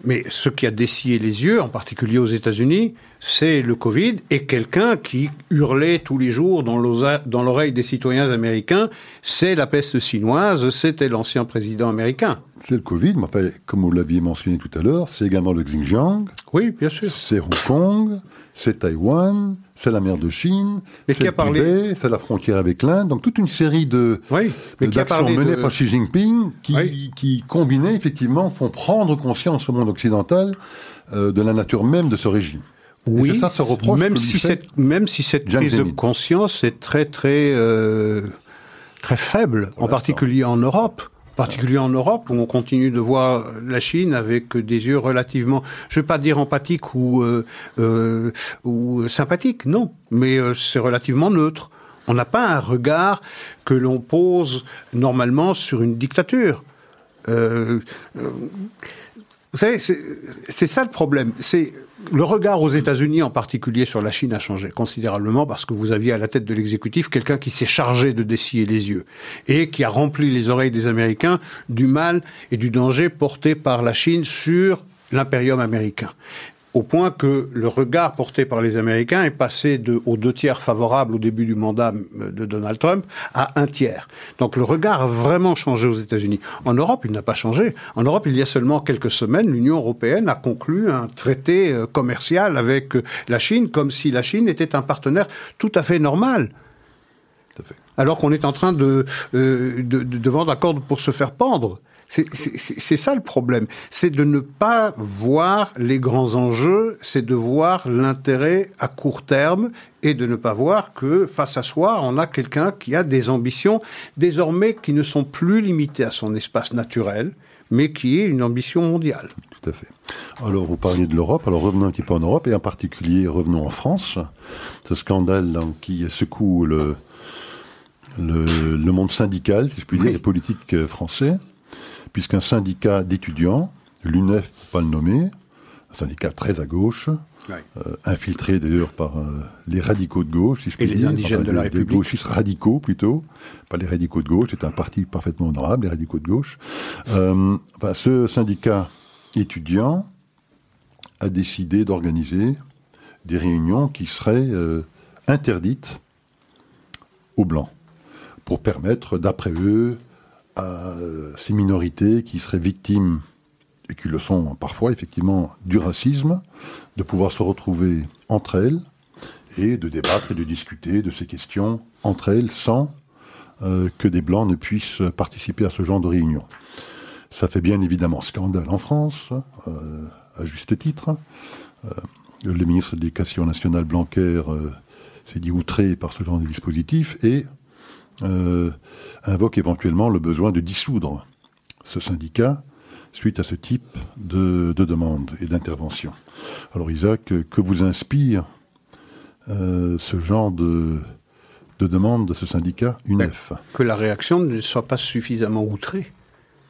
Mais ce qui a dessillé les yeux, en particulier aux États-Unis, c'est le Covid et quelqu'un qui hurlait tous les jours dans l'oreille des citoyens américains, c'est la peste chinoise, c'était l'ancien président américain. C'est le Covid, mais comme vous l'aviez mentionné tout à l'heure, c'est également le Xinjiang. Oui, bien sûr. C'est Hong Kong, c'est Taïwan, c'est la mer de Chine, c'est le Tibet, c'est la frontière avec l'Inde. Donc toute une série de oui, d'actions menées par Xi Jinping qui, qui, combinées, effectivement, font prendre conscience au monde occidental euh, de la nature même de ce régime. Oui, ça, ça reproche même, si cette, même si cette prise de conscience est très très euh, très faible, en particulier en Europe particulier en Europe, où on continue de voir la Chine avec des yeux relativement, je ne vais pas dire empathiques ou, euh, euh, sympathiques, non, mais euh, c'est relativement neutre. On n'a pas un regard que l'on pose normalement sur une dictature. Euh, vous savez, c'est ça le problème. Le regard aux États-Unis en particulier sur la Chine a changé considérablement parce que vous aviez à la tête de l'exécutif quelqu'un qui s'est chargé de dessiller les yeux et qui a rempli les oreilles des Américains du mal et du danger porté par la Chine sur l'impérium américain au point que le regard porté par les Américains est passé de, aux deux tiers favorables au début du mandat de Donald Trump à un tiers. Donc le regard a vraiment changé aux États-Unis. En Europe, il n'a pas changé. En Europe, il y a seulement quelques semaines, l'Union européenne a conclu un traité euh, commercial avec euh, la Chine comme si la Chine était un partenaire tout à fait normal. Alors qu'on est en train de, euh, de, de vendre la corde pour se faire pendre. C'est ça le problème. C'est de ne pas voir les grands enjeux, c'est de voir l'intérêt à court terme et de ne pas voir que face à soi, on a quelqu'un qui a des ambitions désormais qui ne sont plus limitées à son espace naturel, mais qui est une ambition mondiale. Tout à fait. Alors, vous parliez de l'Europe, alors revenons un petit peu en Europe, et en particulier revenons en France. Ce scandale qui secoue le, le, monde syndical, si je puis dire, les politiques français puisqu'un syndicat d'étudiants, l'UNEF pour pas le nommer, un syndicat très à gauche, euh, infiltré d'ailleurs par euh, les radicaux de gauche, si je puis Et les indigènes de la République. Les gauchistes radicaux plutôt, pas les radicaux de gauche, c'est un parti parfaitement honorable, les radicaux de gauche. Euh, ce syndicat étudiant a décidé d'organiser des réunions qui seraient interdites aux Blancs, pour permettre, d'après eux, à ces minorités qui seraient victimes, et qui le sont parfois effectivement, du racisme, de pouvoir se retrouver entre elles et de débattre et de discuter de ces questions entre elles sans euh, que des Blancs ne puissent participer à ce genre de réunion. Ça fait bien évidemment scandale en France, euh, à juste titre. Euh, le ministre de l'Éducation nationale Blanquer s'est dit outré par ce genre de dispositif et euh, invoque éventuellement le besoin de dissoudre ce syndicat suite à ce type de, demande et d'intervention. Alors Isaac, que vous inspire euh, ce genre de, de demande de ce syndicat UNEF Que la réaction ne soit pas suffisamment outrée,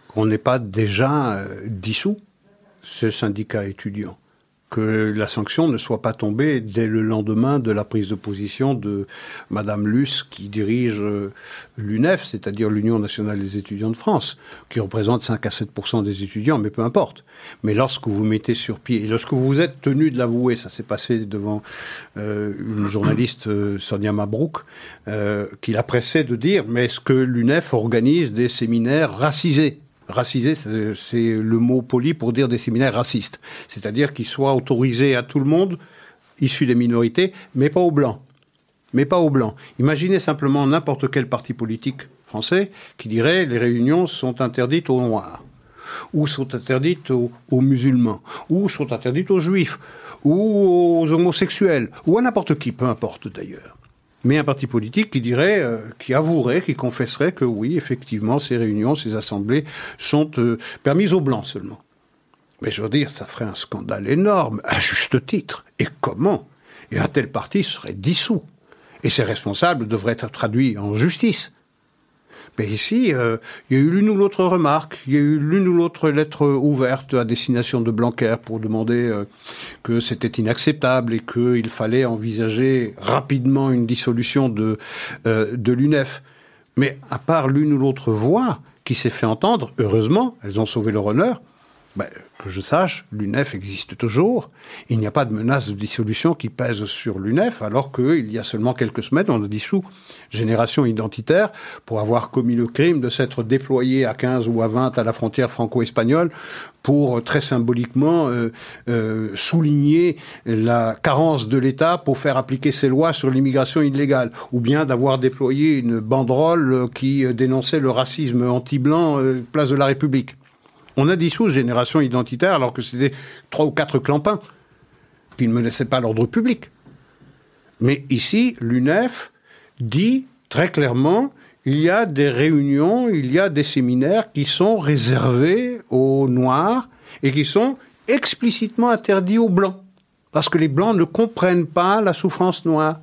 qu'on n'ait pas déjà euh, dissous ce syndicat étudiant que la sanction ne soit pas tombée dès le lendemain de la prise de position de Madame Luce, qui dirige euh, l'UNEF, c'est-à-dire l'Union nationale des étudiants de France, qui représente 5 à 7% des étudiants, mais peu importe. Mais lorsque vous mettez sur pied, et lorsque vous êtes tenu de l'avouer, ça s'est passé devant euh, une journaliste, euh, Sonia Mabrouk, qui l'a pressé de dire, mais est-ce que l'UNEF organise des séminaires racisés? Racisé, c'est le mot poli pour dire des séminaires racistes. C'est-à-dire qu'ils soient autorisés à tout le monde, issus des minorités, mais pas aux blancs. Mais pas aux blancs. Imaginez simplement n'importe quel parti politique français qui dirait les réunions sont interdites aux noirs, ou sont interdites aux, aux musulmans, ou sont interdites aux juifs, ou aux homosexuels, ou à n'importe qui, peu importe d'ailleurs mais un parti politique qui dirait, euh, qui avouerait, qui confesserait que oui, effectivement, ces réunions, ces assemblées sont euh, permises aux blancs seulement. Mais je veux dire, ça ferait un scandale énorme, à juste titre. Et comment? Et un tel parti serait dissous. Et ses responsables devraient être traduits en justice. Mais ici, euh, il y a eu l'une ou l'autre remarque, il y a eu l'une ou l'autre lettre ouverte à destination de Blanquer pour demander euh, que c'était inacceptable et qu'il fallait envisager rapidement une dissolution de, euh, de l'UNEF. Mais à part l'une ou l'autre voix qui s'est fait entendre, heureusement, elles ont sauvé leur honneur, ben, que je sache, l'UNEF existe toujours. Il n'y a pas de menace de dissolution qui pèse sur l'UNEF, alors qu'il y a seulement quelques semaines, on a dissous Génération Identitaire pour avoir commis le crime de s'être déployé à 15 ou à 20 à la frontière franco-espagnole pour euh, très symboliquement euh, euh, souligner la carence de l'État pour faire appliquer ses lois sur l'immigration illégale, ou bien d'avoir déployé une banderole qui dénonçait le racisme anti-blanc place de la République. On a dissous Génération Identitaire alors que c'était trois ou quatre clampins qui ne menaçaient pas l'ordre public. Mais ici, l'UNEF dit très clairement il y a des réunions, il y a des séminaires qui sont réservés aux Noirs et qui sont explicitement interdits aux Blancs. Parce que les Blancs ne comprennent pas la souffrance noire.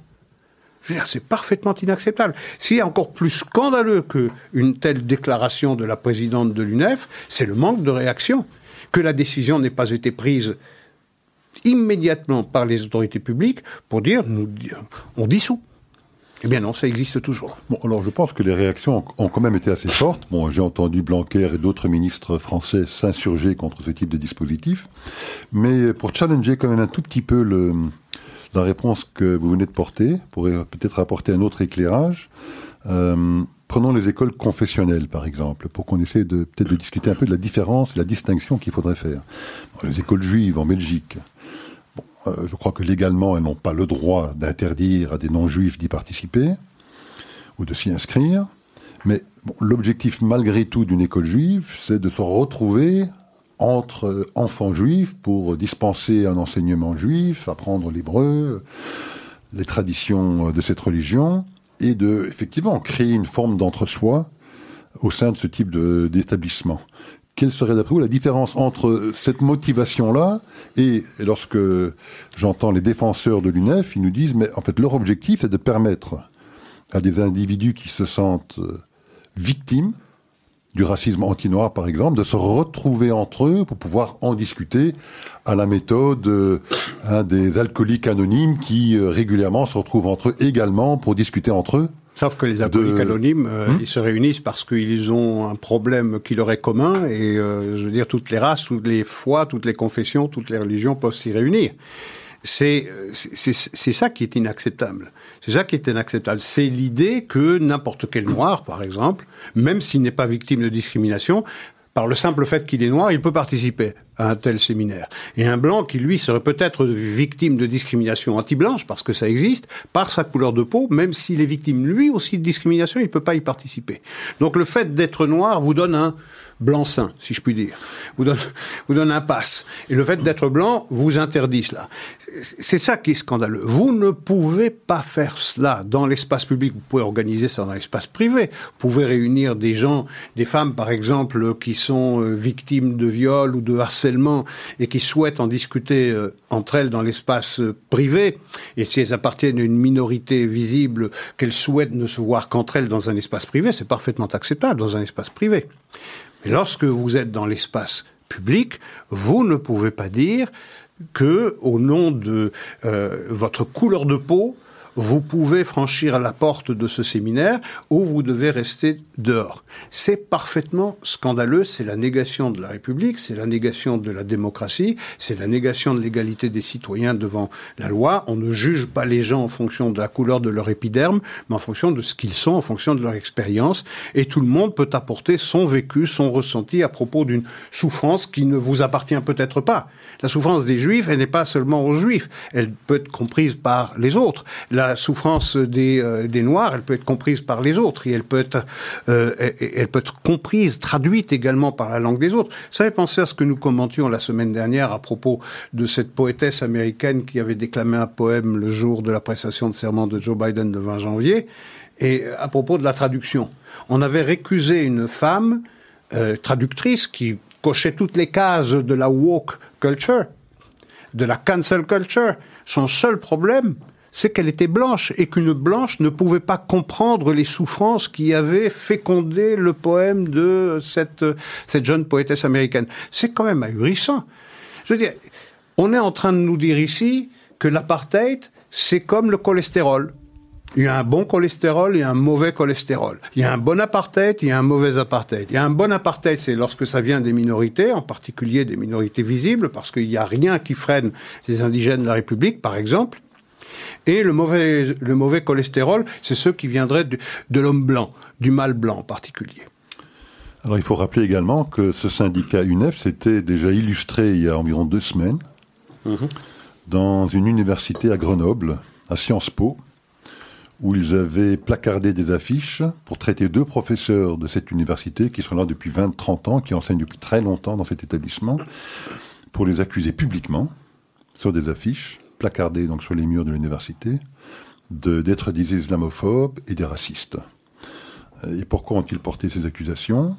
C'est parfaitement inacceptable. Ce qui est encore plus scandaleux qu'une telle déclaration de la présidente de l'UNEF, c'est le manque de réaction. Que la décision n'ait pas été prise immédiatement par les autorités publiques pour dire nous, on dissout. Eh bien non, ça existe toujours. Bon, alors je pense que les réactions ont quand même été assez fortes. Bon, j'ai entendu Blanquer et d'autres ministres français s'insurger contre ce type de dispositif. Mais pour challenger quand même un tout petit peu le, la réponse que vous venez de porter, pour peut-être apporter un autre éclairage, euh, prenons les écoles confessionnelles, par exemple, pour qu'on essaie de peut-être de discuter un peu de la différence et la distinction qu'il faudrait faire. les écoles juives en Belgique, euh, je crois que légalement, elles n'ont pas le droit d'interdire à des non-juifs d'y participer ou de s'y inscrire. Mais l'objectif, malgré tout, d'une école juive, c'est de se retrouver entre enfants juifs pour dispenser un enseignement juif, apprendre l'hébreu, les traditions de cette religion, et de, effectivement, créer une forme d'entre-soi au sein de ce type d'établissement. Quelle serait d'après vous la différence entre cette motivation-là et lorsque j'entends les défenseurs de l'UNEF, ils nous disent, mais en fait leur objectif c'est de permettre à des individus qui se sentent victimes du racisme anti-noir par exemple, de se retrouver entre eux pour pouvoir en discuter à la méthode euh, des alcooliques anonymes qui euh, régulièrement se retrouvent entre eux également pour discuter entre eux Sauf que les alcooliques anonymes, euh, hmm? ils se réunissent parce qu'ils ont un problème qui leur est commun et, je veux dire, toutes les races, toutes les foi, toutes les confessions, toutes les religions peuvent s'y réunir. C'est c'est ça qui est inacceptable. C'est ça qui est inacceptable. C'est l'idée que n'importe quel noir, par exemple, même s'il n'est pas victime de discrimination, par le simple fait qu'il est noir, il peut participer à un tel séminaire. Et un blanc qui, lui, serait peut-être victime de discrimination anti-blanche, parce que ça existe, par sa couleur de peau, même s'il est victime, lui aussi, de discrimination, il ne peut pas y participer. Donc le fait d'être noir vous donne un blanc-seing, si je puis dire. Vous donne, vous un passe. Et le fait d'être blanc vous interdit cela. C'est ça qui est scandaleux. Vous ne pouvez pas faire cela dans l'espace public. Vous pouvez organiser ça dans l'espace privé. Vous pouvez réunir des gens, des femmes, par exemple, qui sont euh, victimes de viol ou de harcèlement et qui souhaitent en discuter euh, entre elles dans l'espace euh, privé. Et si elles appartiennent à une minorité visible, qu'elles souhaitent ne se voir qu'entre elles dans un espace privé, c'est parfaitement acceptable dans un espace privé. Mais lorsque vous êtes dans l'espace public, vous ne pouvez pas dire que, au nom de euh, votre couleur de peau, vous pouvez franchir la porte de ce séminaire ou vous devez rester dehors. C'est parfaitement scandaleux, c'est la négation de la République, c'est la négation de la démocratie, c'est la négation de l'égalité des citoyens devant la loi. On ne juge pas les gens en fonction de la couleur de leur épiderme, mais en fonction de ce qu'ils sont, en fonction de leur expérience. Et tout le monde peut apporter son vécu, son ressenti à propos d'une souffrance qui ne vous appartient peut-être pas. La souffrance des juifs, elle n'est pas seulement aux juifs, elle peut être comprise par les autres. La souffrance des, euh, des noirs, elle peut être comprise par les autres et elle peut être, euh, elle peut être comprise, traduite également par la langue des autres. Ça fait penser à ce que nous commentions la semaine dernière à propos de cette poétesse américaine qui avait déclamé un poème le jour de la prestation de serment de Joe Biden le 20 janvier et euh, à propos de la traduction. On avait récusé une femme traductrice qui cochait toutes les cases de la woke culture, de la cancel culture. Son seul problème, c'est qu'elle était blanche et qu'une blanche ne pouvait pas comprendre les souffrances qui avaient fécondé le poème de cette, jeune poétesse américaine. C'est quand même ahurissant. Je veux dire, on est en train de nous dire ici que l'apartheid, c'est comme le cholestérol. Il y a un bon cholestérol et un mauvais cholestérol. Il y a un bon apartheid, il y a un mauvais apartheid. Il y a un bon apartheid, c'est lorsque ça vient des minorités, en particulier des minorités visibles, parce qu'il n'y a rien qui freine ces indigènes de la République, par exemple. Et le mauvais, le mauvais cholestérol, c'est ceux qui viendraient de, l'homme blanc, du mâle blanc en particulier. Alors il faut rappeler également que ce syndicat UNEF s'était déjà illustré il y a environ deux semaines mhm. dans une université à Grenoble, à Sciences Po, où ils avaient placardé des affiches pour traiter deux professeurs de cette université qui sont là depuis 20-30 ans, qui enseignent depuis très longtemps dans cet établissement, pour les accuser publiquement sur des affiches placardées donc sur les murs de l'université d'être des islamophobes et des racistes. Et pourquoi ont-ils porté ces accusations?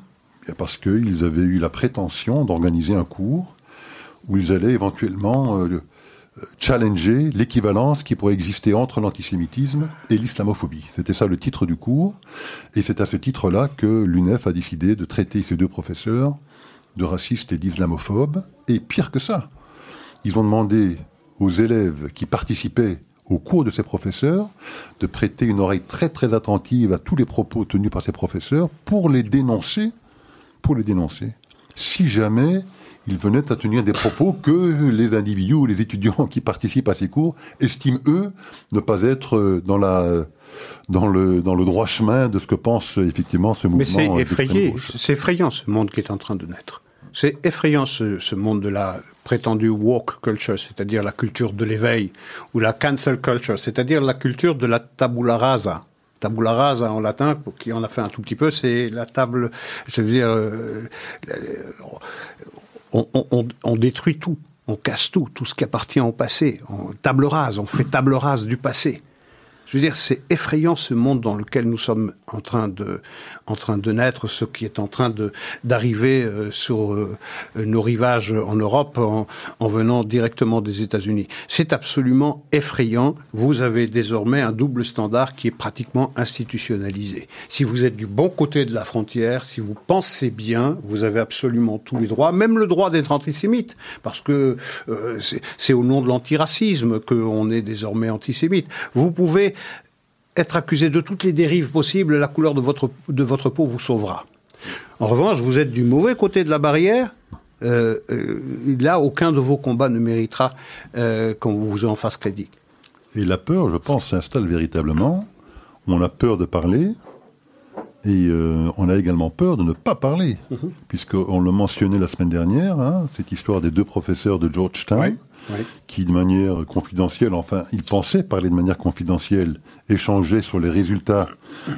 Parce qu'ils avaient eu la prétention d'organiser un cours où ils allaient éventuellement euh, challenger l'équivalence qui pourrait exister entre l'antisémitisme et l'islamophobie. C'était ça le titre du cours. Et c'est à ce titre-là que l'UNEF a décidé de traiter ces deux professeurs de racistes et d'islamophobes. Et pire que ça, ils ont demandé aux élèves qui participaient au cours de ces professeurs de prêter une oreille très très attentive à tous les propos tenus par ces professeurs pour les dénoncer, pour les dénoncer. Si jamais ils venaient à tenir des propos que les individus ou les étudiants qui participent à ces cours estiment, eux, ne pas être euh, dans la dans le, dans le droit chemin de ce que pense effectivement ce mouvement. Mais c'est effrayé, c'est effrayant ce monde qui est en train de naître. C'est effrayant ce, monde de la prétendue woke culture, c'est-à-dire la culture de l'éveil, ou la cancel culture, c'est-à-dire la culture de la tabula rasa. Tabula rasa en latin, qui en a fait un tout petit peu, c'est la table, je veux dire, euh, on, détruit tout, on casse tout, tout ce qui appartient au passé. On, table rase, on fait table rase du passé. Je veux dire, c'est effrayant ce monde dans lequel nous sommes en train de, en train de naître, ce qui est en train d'arriver euh, sur euh, nos rivages en Europe en, en venant directement des États-Unis. C'est absolument effrayant. Vous avez désormais un double standard qui est pratiquement institutionnalisé. Si vous êtes du bon côté de la frontière, si vous pensez bien, vous avez absolument tous les droits, même le droit d'être antisémite, parce que euh, c'est au nom de l'antiracisme qu'on est désormais antisémite. Vous pouvez être accusé de toutes les dérives possibles, la couleur de votre, de votre peau vous sauvera. En revanche, vous êtes du mauvais côté de la barrière, euh, euh, là, aucun de vos combats ne méritera euh, qu'on vous en fasse crédit. Et la peur, je pense, s'installe véritablement. On a peur de parler, et on a également peur de ne pas parler, mhm. puisqu'on le mentionnait la semaine dernière, hein, cette histoire des deux professeurs de Georgetown, qui de manière confidentielle, enfin, ils pensaient parler de manière confidentielle, échanger sur les résultats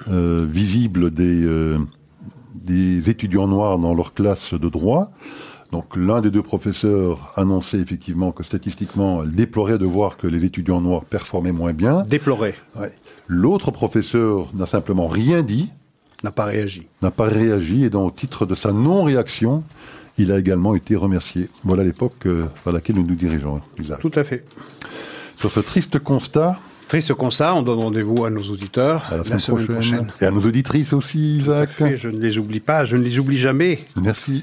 euh, visibles des, euh, des étudiants noirs dans leur classe de droit. Donc l'un des deux professeurs annonçait effectivement que statistiquement, elle déplorait de voir que les étudiants noirs performaient moins bien. Déplorait. L'autre professeur n'a simplement rien dit. N'a pas réagi. N'a pas réagi et donc au titre de sa non-réaction, il a également été remercié. Voilà l'époque euh, vers laquelle nous nous dirigeons. Tout à fait. Sur ce triste constat, Triste constat, on donne rendez-vous à nos auditeurs la, semaine, prochaine. Et à nos auditrices aussi, Isaac. je ne les oublie pas, je ne les oublie jamais. Merci.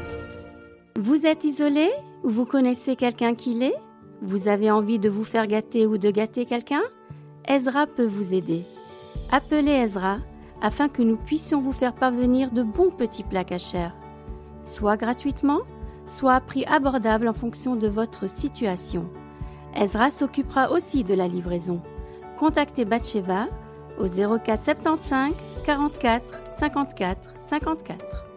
Vous êtes isolé? Ou vous connaissez quelqu'un qui l'est? Vous avez envie de vous faire gâter ou de gâter quelqu'un? Ezra peut vous aider. Appelez Ezra afin que nous puissions vous faire parvenir de bons petits plats cachers, soit gratuitement, soit à prix abordable en fonction de votre situation. Ezra s'occupera aussi de la livraison. Contactez Batcheva au 04 75 44 54 54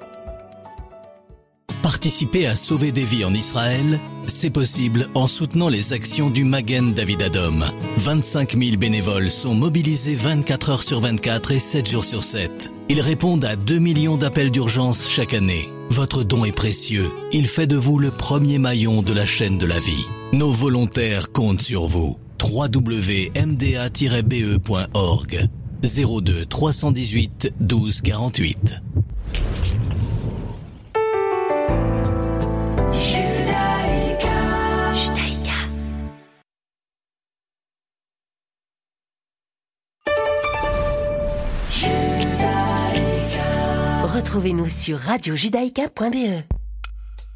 Participer à sauver des vies en Israël, c'est possible en soutenant les actions du Magen David Adom. 25 000 bénévoles sont mobilisés 24 heures sur 24 et 7 jours sur 7. Ils répondent à 2 millions d'appels d'urgence chaque année. Votre don est précieux. Il fait de vous le premier maillon de la chaîne de la vie. Nos volontaires comptent sur vous. www.mda-be.org 02 318 12 48 Retrouvez-nous sur radiojudaïka.be.